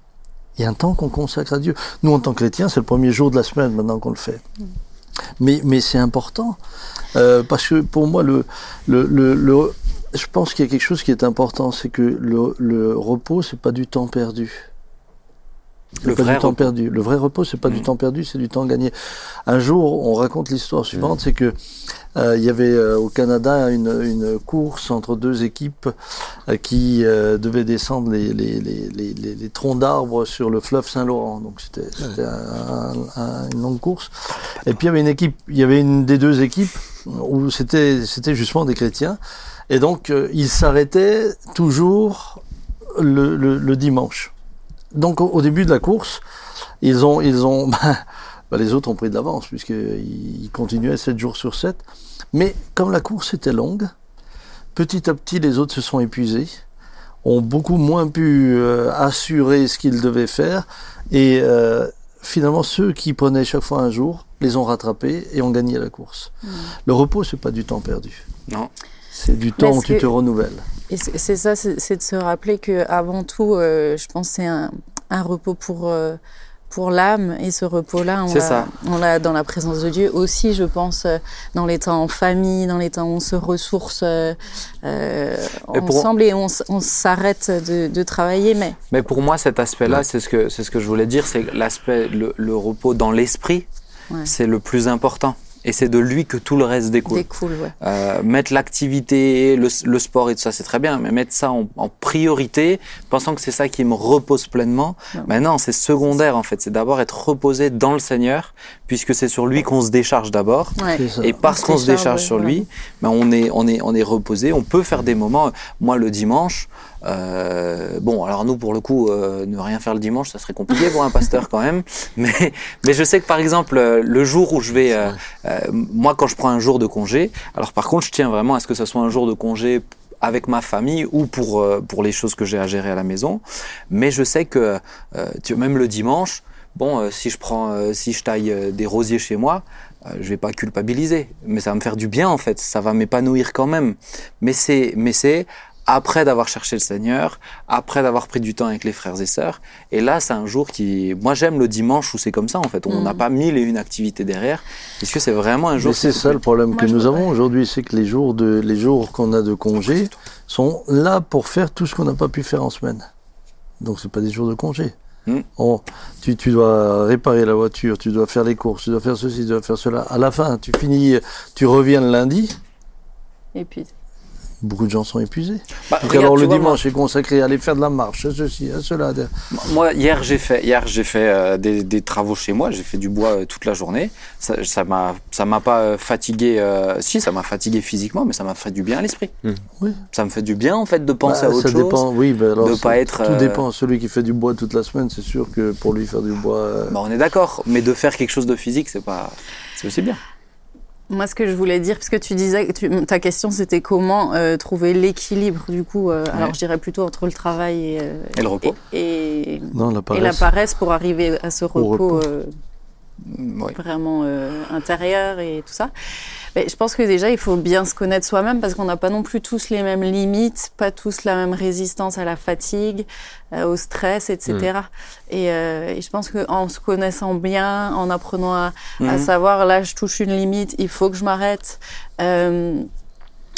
Il y a un temps qu'on consacre à Dieu. Nous, en tant que chrétiens, c'est le premier jour de la semaine maintenant qu'on le fait. Mais, mais c'est important. Euh, parce que pour moi, le, le, le, le- je pense qu'il y a quelque chose qui est important, c'est que le, le repos, c'est pas du temps perdu. Le pas vrai du temps repos. perdu. Le vrai repos, c'est pas du Mm. temps perdu, c'est du temps gagné. Un jour, on raconte l'histoire suivante, c'est que il y avait euh, au Canada une, une course entre deux équipes euh, qui euh, devaient descendre les, les, les, les, troncs d'arbres sur le fleuve Saint-Laurent. Donc c'était un- un- une longue course. Et puis il y avait une équipe, il y avait une des deux équipes où c'était c'était justement des chrétiens. Et donc euh, ils s'arrêtaient toujours le, le, le dimanche. Donc au, au début de la course, ils ont ils ont <laughs> ben, les autres ont pris de l'avance puisqu'ils ils continuaient 7 jours sur 7. Mais comme la course était longue, petit à petit les autres se sont épuisés, ont beaucoup moins pu euh, assurer ce qu'ils devaient faire et euh, finalement ceux qui prenaient chaque fois un jour les ont rattrapés et ont gagné la course. Le repos c'est pas du temps perdu. Non. C'est du temps où tu que- te renouvelles. Et c'est ça, c'est de se rappeler que avant tout, euh, je pense que c'est un, un repos pour euh, pour l'âme et ce repos-là, on l'a- ça. on l'a dans la présence de Dieu aussi, je pense, euh, dans les temps en famille, dans les temps où on se ressource euh, euh, pour- ensemble et on, s'arrête de, de travailler, mais Mais pour moi, cet aspect-là, Ouais. c'est ce que c'est ce que je voulais dire, c'est que l'aspect le, le repos dans l'esprit, Ouais. c'est le plus important. Et c'est de lui que tout le reste découle. découle, ouais. Euh, mettre l'activité, le, le sport et tout ça, c'est très bien, mais mettre ça en, en priorité, pensant que c'est ça qui me repose pleinement, Non. ben non, c'est secondaire en fait. C'est d'abord être reposé dans le Seigneur, puisque c'est sur lui qu'on se décharge d'abord. Ouais. Et parce On qu'on se décharge sur ouais. lui, ben on est, on est, on est reposé. On peut faire des moments. Moi, le dimanche, euh, bon, alors nous, pour le coup, euh, ne rien faire le dimanche, ça serait compliqué pour un pasteur quand même. <laughs> Mais, mais je sais que par exemple, euh, le jour où je vais, euh, euh, moi, quand je prends un jour de congé, alors par contre, je tiens vraiment à ce que ce soit un jour de congé avec ma famille ou pour pour les choses que j'ai à gérer à la maison. Mais je sais que tu, même le dimanche. bon, si je prends, si je taille des rosiers chez moi, je vais pas culpabiliser, mais ça va me faire du bien en fait, ça va m'épanouir quand même. Mais c'est, mais c'est après d'avoir cherché le Seigneur, après d'avoir pris du temps avec les frères et sœurs. Et là, c'est un jour qui, moi, j'aime le dimanche où c'est comme ça en fait. On n'a Mhm. pas mille et une activités derrière, puisque c'est vraiment un jour. Mais c'est ça le problème Moi, que nous avons aujourd'hui, c'est que les jours de les jours qu'on a de congé sont là pour faire tout ce qu'on n'a pas pu faire en semaine. Donc c'est pas des jours de congé. Mm. On- tu, tu dois réparer la voiture, tu dois faire les courses, tu dois faire ceci, tu dois faire cela. À la fin, tu finis, tu reviens le lundi. Et puis, Beaucoup de gens sont épuisés. Bah, Donc regarde, alors le vois, moi- dimanche est consacré à aller faire de la marche, à ceci, à cela. Moi, hier, j'ai fait, hier, j'ai fait euh, des, des travaux chez moi. J'ai fait du bois euh, toute la journée. Ça, m'a, ça m'a pas euh, fatigué. euh, si, ça m'a fatigué physiquement, mais ça m'a fait du bien à l'esprit. Mm. Oui. Ça me fait du bien en fait de penser Bah, à autre ça chose. dépend, oui, ben alors de c'est- pas être, Tout euh, dépend. Celui qui fait du bois toute la semaine, c'est sûr que pour lui faire du bois. euh, Bah, on est d'accord, mais de faire quelque chose de physique, c'est pas, c'est aussi bien. Moi, ce que je voulais dire, parce que tu disais, tu- ta question, c'était comment euh, trouver l'équilibre, du coup, euh, alors je dirais plutôt entre le travail et, euh, Et le repos. et, et- non, la et paresse. la paresse pour arriver à ce repos, repos. euh, Mm, ouais. vraiment euh, intérieur et tout ça. Mais je pense que déjà, il faut bien se connaître soi-même parce qu'on n'a pas non plus tous les mêmes limites, pas tous la même résistance à la fatigue, euh, au stress, etc. Et, euh, et je pense qu'en se connaissant bien, en apprenant à, à Mhm. savoir là, je touche une limite, il faut que je m'arrête. euh,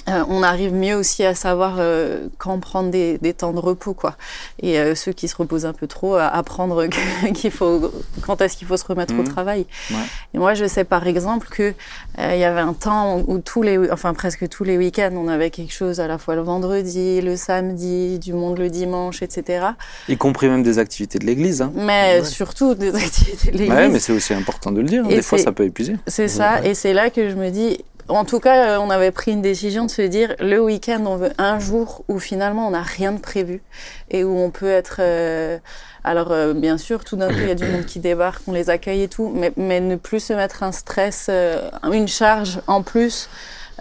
euh, on arrive mieux aussi à savoir euh, quand prendre des, des temps de repos, quoi. Et euh, ceux qui se reposent un peu trop, à apprendre <laughs> qu'il faut, quand est-ce qu'il faut se remettre au Mhm. travail. Ouais. Et moi, je sais par exemple que euh, il y avait un temps où tous les, enfin presque tous les week-ends, on avait quelque chose à la fois le vendredi, le samedi, du monde le dimanche, etc. Y compris même des activités de l'église. Hein. Mais Ouais. surtout des <laughs> activités de l'église. Ouais, mais c'est aussi important de le dire. Et Des fois, ça peut épuiser. C'est ça, et c'est là que je me dis, en tout cas, euh, on avait pris une décision de se dire, le week-end, on veut un jour où finalement on n'a rien de prévu et où on peut être. euh, alors, euh, bien sûr, tout d'un coup, il y a du monde qui débarque, on les accueille et tout, mais, mais ne plus se mettre un stress, euh, une charge en plus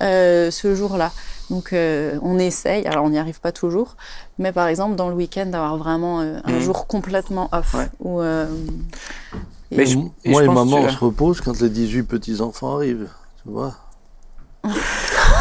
euh, ce jour-là. Donc, euh, on essaye, alors on n'y arrive pas toujours, mais par exemple, dans le week-end, d'avoir vraiment euh, un Mhm. jour complètement off. Ouais. Où, euh, Mais je- et Moi je et maman, on se repose quand les 18 petits-enfants arrivent. Tu vois <laughs>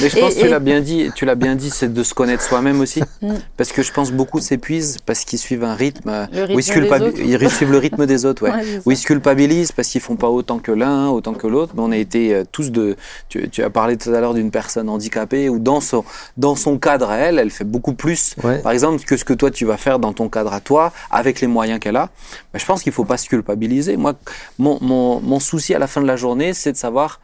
Mais je Et- pense que tu et- l'as bien dit, tu l'as bien dit, c'est de se connaître soi-même aussi. Mm. Parce que je pense beaucoup s'épuisent parce qu'ils suivent un rythme, euh, Le où ils, rythme des culpabi- autres. ils suivent le rythme des autres, <laughs> ouais. Ouais, Où ils se culpabilisent parce qu'ils font pas autant que l'un, autant que l'autre. Mais on a été euh, tous de. Tu, tu as parlé tout à l'heure d'une personne handicapée où dans son dans son cadre à elle, elle fait beaucoup plus. Ouais. Par exemple, que ce que toi tu vas faire dans ton cadre à toi, avec les moyens qu'elle a. Mais je pense qu'il faut pas se culpabiliser. Moi, mon, mon, mon souci à la fin de la journée, c'est de savoir,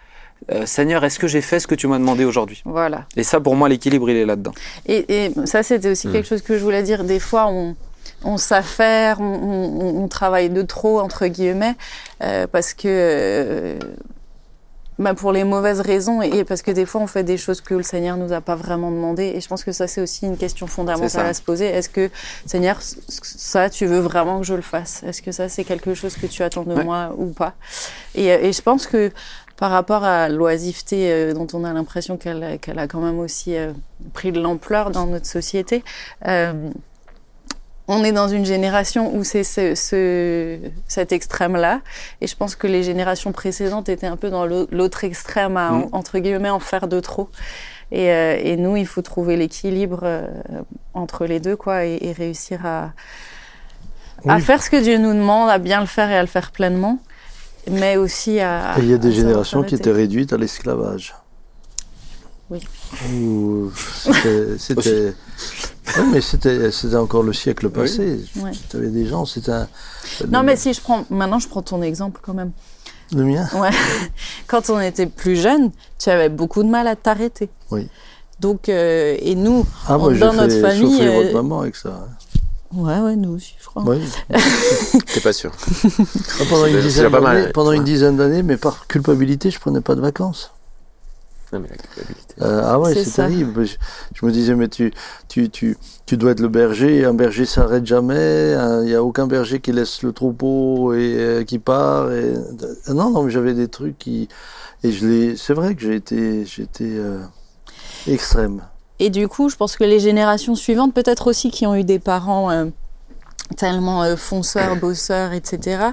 euh, Seigneur, est-ce que j'ai fait ce que tu m'as demandé aujourd'hui? Voilà. Et ça, pour moi, l'équilibre, il est là-dedans. Et, et ça, c'était aussi Mm. quelque chose que je voulais dire. Des fois, on, on s'affaire, on, on- on travaille de trop, entre guillemets, euh, parce que. euh, bah, pour les mauvaises raisons et parce que des fois on fait des choses que le Seigneur nous a pas vraiment demandé et je pense que ça c'est aussi une question fondamentale à se poser est-ce que Seigneur ça tu veux vraiment que je le fasse? Est-ce que ça c'est quelque chose que tu attends de Ouais. moi ou pas? Et, et je pense que par rapport à l'oisiveté euh, dont on a l'impression qu'elle a quand même aussi euh, pris de l'ampleur dans notre société. Euh, on est dans une génération où c'est ce, ce- cet extrême-là, et je pense que les générations précédentes étaient un peu dans l'au- l'autre extrême, à, Mm. entre guillemets, en faire de trop. Et, et nous, il faut trouver l'équilibre entre les deux, quoi, et, et réussir à, faire ce que Dieu nous demande, à bien le faire et à le faire pleinement, mais aussi à. Et il y a des générations qui étaient réduites à l'esclavage. Oui. <laughs> C'était. Oui, mais c'était c'était encore le siècle passé. Ouais. Tu avais des gens, c'était un. Non, le- mais si je prends. Maintenant, je prends ton exemple quand même. Le mien? Ouais. <laughs> Quand on était plus jeune, tu avais beaucoup de mal à t'arrêter. Oui. Donc, euh, et nous, Ah, moi, On- j'ai dans fait notre famille, chauffer euh, votre maman avec ça. hein. Ouais, ouais, nous aussi, je crois. <laughs> T'es pas sûr. Ah, pendant, C'est une déjà dizaine pas mal, d'années, ouais. pendant une dizaine d'années, mais par culpabilité, je prenais pas de vacances. Non, mais la culpabilité. Euh, ah ouais, C'est terrible. Je, je me disais, mais tu, tu, tu, tu dois être le berger. Un berger s'arrête jamais. Il n'y a aucun berger qui laisse le troupeau et euh, qui part. Et... euh, Non, non, mais j'avais des trucs qui. Et je l'ai. C'est vrai que j'ai été, j'ai été euh, extrême. Et du coup, je pense que les générations suivantes, peut-être aussi qui ont eu des parents euh, tellement euh, fonceurs, bosseurs, etc.,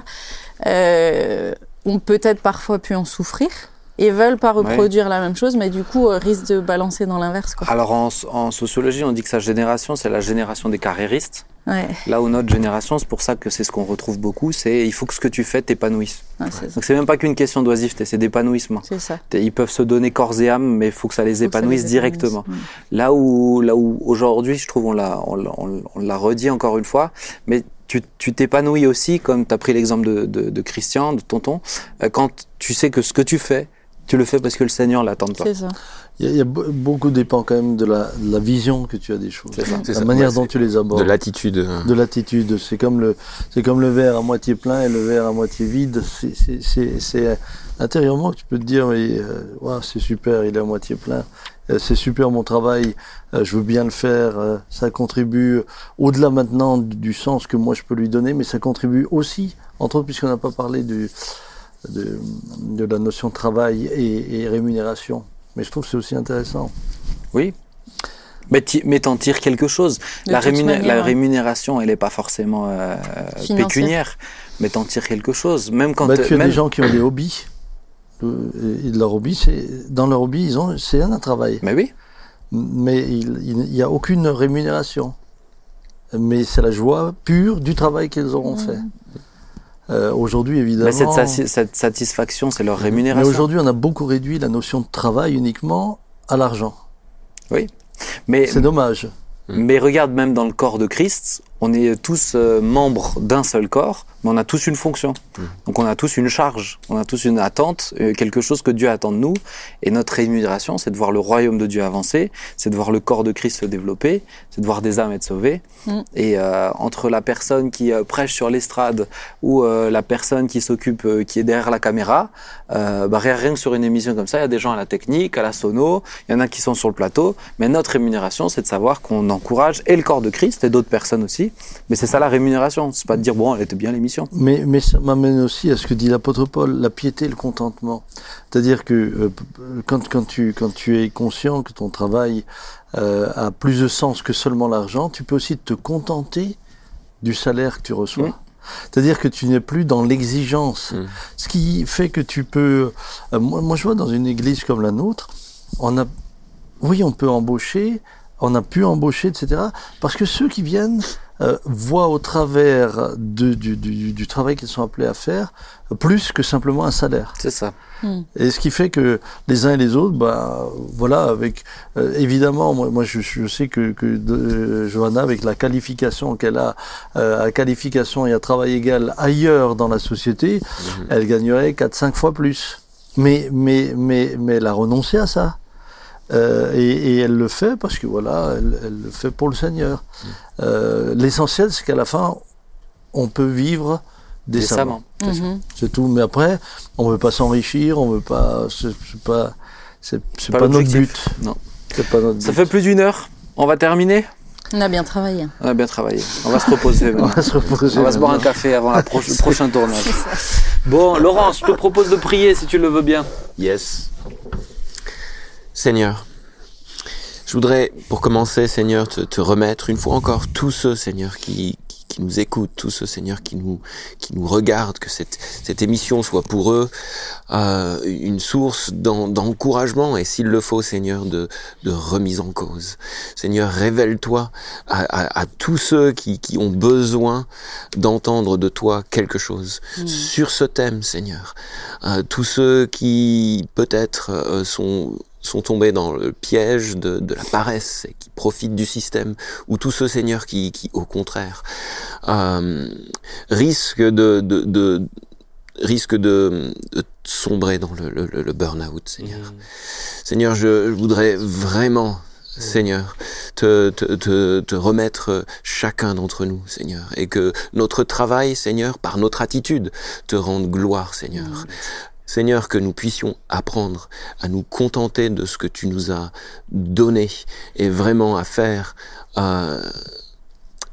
euh, ont peut-être parfois pu en souffrir et veulent pas reproduire la même chose, mais du coup euh, risquent de balancer dans l'inverse. Alors en, en sociologie, on dit que sa génération, c'est la génération des carriéristes. Ouais, Là où notre génération, c'est pour ça que c'est ce qu'on retrouve beaucoup, c'est il faut que ce que tu fais t'épanouisse. ça. Donc c'est même pas qu'une question d'oisiveté, c'est d'épanouissement. C'est ça. T'es- Ils peuvent se donner corps et âme, mais il faut que ça les ça épanouisse les directement. épanouisse. Là où, là où aujourd'hui, je trouve, on l'a, on, l'a- on, on l'a redit encore une fois, mais tu, tu t'épanouis aussi, comme tu as pris l'exemple de, de, de Christian, de tonton, euh, quand tu sais que ce que tu fais, tu le fais parce que le Seigneur l'attend de toi. C'est ça. Il y a, y beaucoup dépend quand même de la, de la vision que tu as des choses. C'est ça. C'est La ça. manière Ouais, dont tu les abordes. De l'attitude. de l'attitude. C'est comme le, c'est comme le verre à moitié plein et le verre à moitié vide. C'est, c'est, c'est, c'est intérieurement que tu peux te dire, oui, euh, c'est super, il est à moitié plein. Euh, c'est super mon travail, euh, je veux bien le faire. ça contribue au-delà maintenant du, du sens que moi je peux lui donner, mais ça contribue aussi, entre autres, puisqu'on n'a pas parlé du, de, de la notion de travail et, et rémunération. Mais je trouve que c'est aussi intéressant. Oui. Mais, mais t'en tires quelque chose. La, toute rémuné- manière, la ouais. rémunération, elle n'est pas forcément euh, Financière. pécuniaire, mais t'en tires quelque chose. Même quand Bah, tu as même- des gens qui ont des hobbies. Euh, Et de leur hobby, c'est dans leur hobby, ils ont, c'est un travail. Mais oui. mais il n'y a aucune rémunération. Mais c'est la joie pure du travail qu'ils auront fait. Euh, aujourd'hui, évidemment. Mais cette, sati- cette satisfaction, c'est leur mais rémunération. aujourd'hui, on a beaucoup réduit la notion de travail uniquement à l'argent. Mais, C'est dommage. mais regarde, même dans le corps de Christ, on est tous euh, membres d'un seul corps, mais on a tous une fonction. Donc on a tous une charge, on a tous une attente, euh, quelque chose que Dieu attend de nous. Et notre rémunération, c'est de voir le royaume de Dieu avancer, c'est de voir le corps de Christ se développer, c'est de voir des âmes être sauvées. Mm. Et euh, entre la personne qui euh, prêche sur l'estrade ou euh, la personne qui s'occupe, euh, qui est derrière la caméra, euh, bah, rien rien que sur une émission comme ça, il y a des gens à la technique, à la sono, il y en a qui sont sur le plateau. Mais notre rémunération, c'est de savoir qu'on encourage et le corps de Christ et d'autres personnes aussi. Mais c'est ça la rémunération. C'est pas de dire bon, elle était bien l'émission. Mais, mais ça m'amène aussi à ce que dit l'apôtre Paul, la piété et le contentement. C'est-à-dire que euh, p- quand, quand, tu, quand tu es conscient que ton travail euh, a plus de sens que seulement l'argent, tu peux aussi te contenter du salaire que tu reçois. C'est-à-dire que tu n'es plus dans l'exigence. Mm. Ce qui fait que tu peux... euh, moi, moi, je vois dans une église comme la nôtre, on a... Oui, on peut embaucher, on a pu embaucher, etc. Parce que ceux qui viennent euh, voient au travers de- du, du- du travail qu'ils sont appelés à faire plus que simplement un salaire. C'est ça. Et ce qui fait que les uns et les autres, bah, voilà, avec euh, évidemment, moi, moi je, je sais que, que de- euh, Johanna, avec la qualification qu'elle a, euh, à qualification et à travail égal ailleurs dans la société, elle gagnerait 4-5 fois plus. Mais, mais, mais, mais elle a renoncé à ça. Euh, et, et elle le fait parce que voilà, elle, elle le fait pour le Seigneur. Euh, L'essentiel, c'est qu'à la fin, on peut vivre décemment. Décemment. Mhm. C'est tout. Mais après, on veut pas s'enrichir, on veut pas. C'est pas. C'est Pas pas, notre but. Non. C'est pas notre Ça but. fait plus d'une heure. On va terminer. On a bien travaillé. On a bien travaillé. On va se reposer. <laughs> On va se reposer. On va se boire un café avant la pro- <laughs> le prochain tournage. Bon, Laurence, je te propose de prier si tu le veux bien. Yes. Seigneur, je voudrais, pour commencer, Seigneur, te, te remettre une fois encore tous ceux, Seigneur, qui, qui, qui nous écoutent, tous ceux, Seigneur, qui nous, qui nous regardent, que cette, cette émission soit pour eux euh, une source d'en- d'encouragement et, s'il le faut, Seigneur, de, de remise en cause. Seigneur, révèle-toi à, à, à tous ceux qui, qui ont besoin d'entendre de toi quelque chose sur ce thème, Seigneur. Euh, tous ceux qui peut-être euh, sont sont tombés dans le piège de, de la paresse et qui profitent du système, ou tous ceux, Seigneur, qui, qui au contraire, euh, risquent de, de, de risquent de, de sombrer dans le, le, le burn-out, Seigneur. Seigneur, je, je voudrais vraiment, Seigneur, te, te, te, te remettre chacun d'entre nous, Seigneur, et que notre travail, Seigneur, par notre attitude, te rende gloire, Seigneur. Seigneur, que nous puissions apprendre à nous contenter de ce que tu nous as donné et vraiment à faire euh,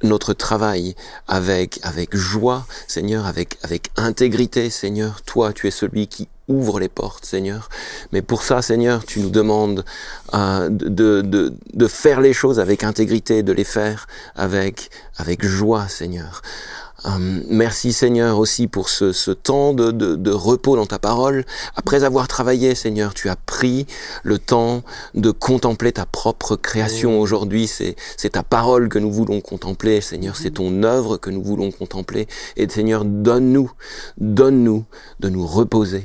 notre travail avec avec joie, Seigneur, avec avec intégrité, Seigneur. Toi, tu es celui qui ouvre les portes, Seigneur. Mais pour ça, Seigneur, tu nous demandes euh, de, de, de faire les choses avec intégrité, de les faire avec, avec joie, Seigneur. Euh, merci Seigneur aussi pour ce, ce temps de, de, de, repos dans ta parole. Après avoir travaillé, Seigneur, tu as pris le temps de contempler ta propre création. Aujourd'hui, c'est, ta parole que nous voulons contempler, Seigneur. C'est ton œuvre que nous voulons contempler. Et Seigneur, donne-nous, donne-nous de nous reposer.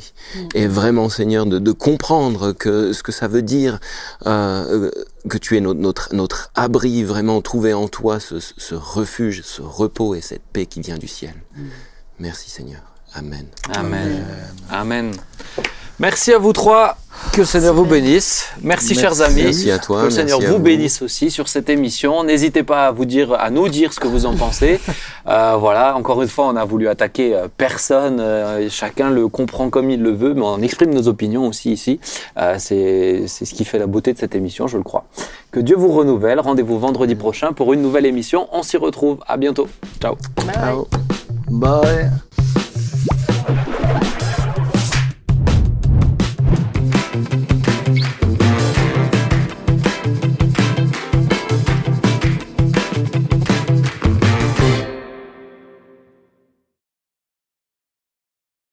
Et vraiment, Seigneur, de, de comprendre que ce que ça veut dire. Euh, que tu es notre, notre, notre, abri, vraiment trouver en toi ce, ce, refuge, ce repos et cette paix qui vient du ciel. Mm. Merci Seigneur. Amen. Amen. Amen. Merci à vous trois. Que le Seigneur vous bénisse. Merci, merci, chers amis. Merci à toi. Que le Seigneur vous, vous, bénisse aussi sur cette émission. N'hésitez pas à vous dire, à nous dire ce que vous en pensez. <laughs> euh, voilà. Encore une fois, on a voulu attaquer euh, personne. Euh, chacun le comprend comme il le veut, mais on exprime nos opinions aussi ici. Euh, c'est ce qui fait la beauté de cette émission, je le crois. Que Dieu vous renouvelle. Rendez-vous vendredi prochain pour une nouvelle émission. On s'y retrouve. À bientôt. Ciao. Bye. Ciao. Bye.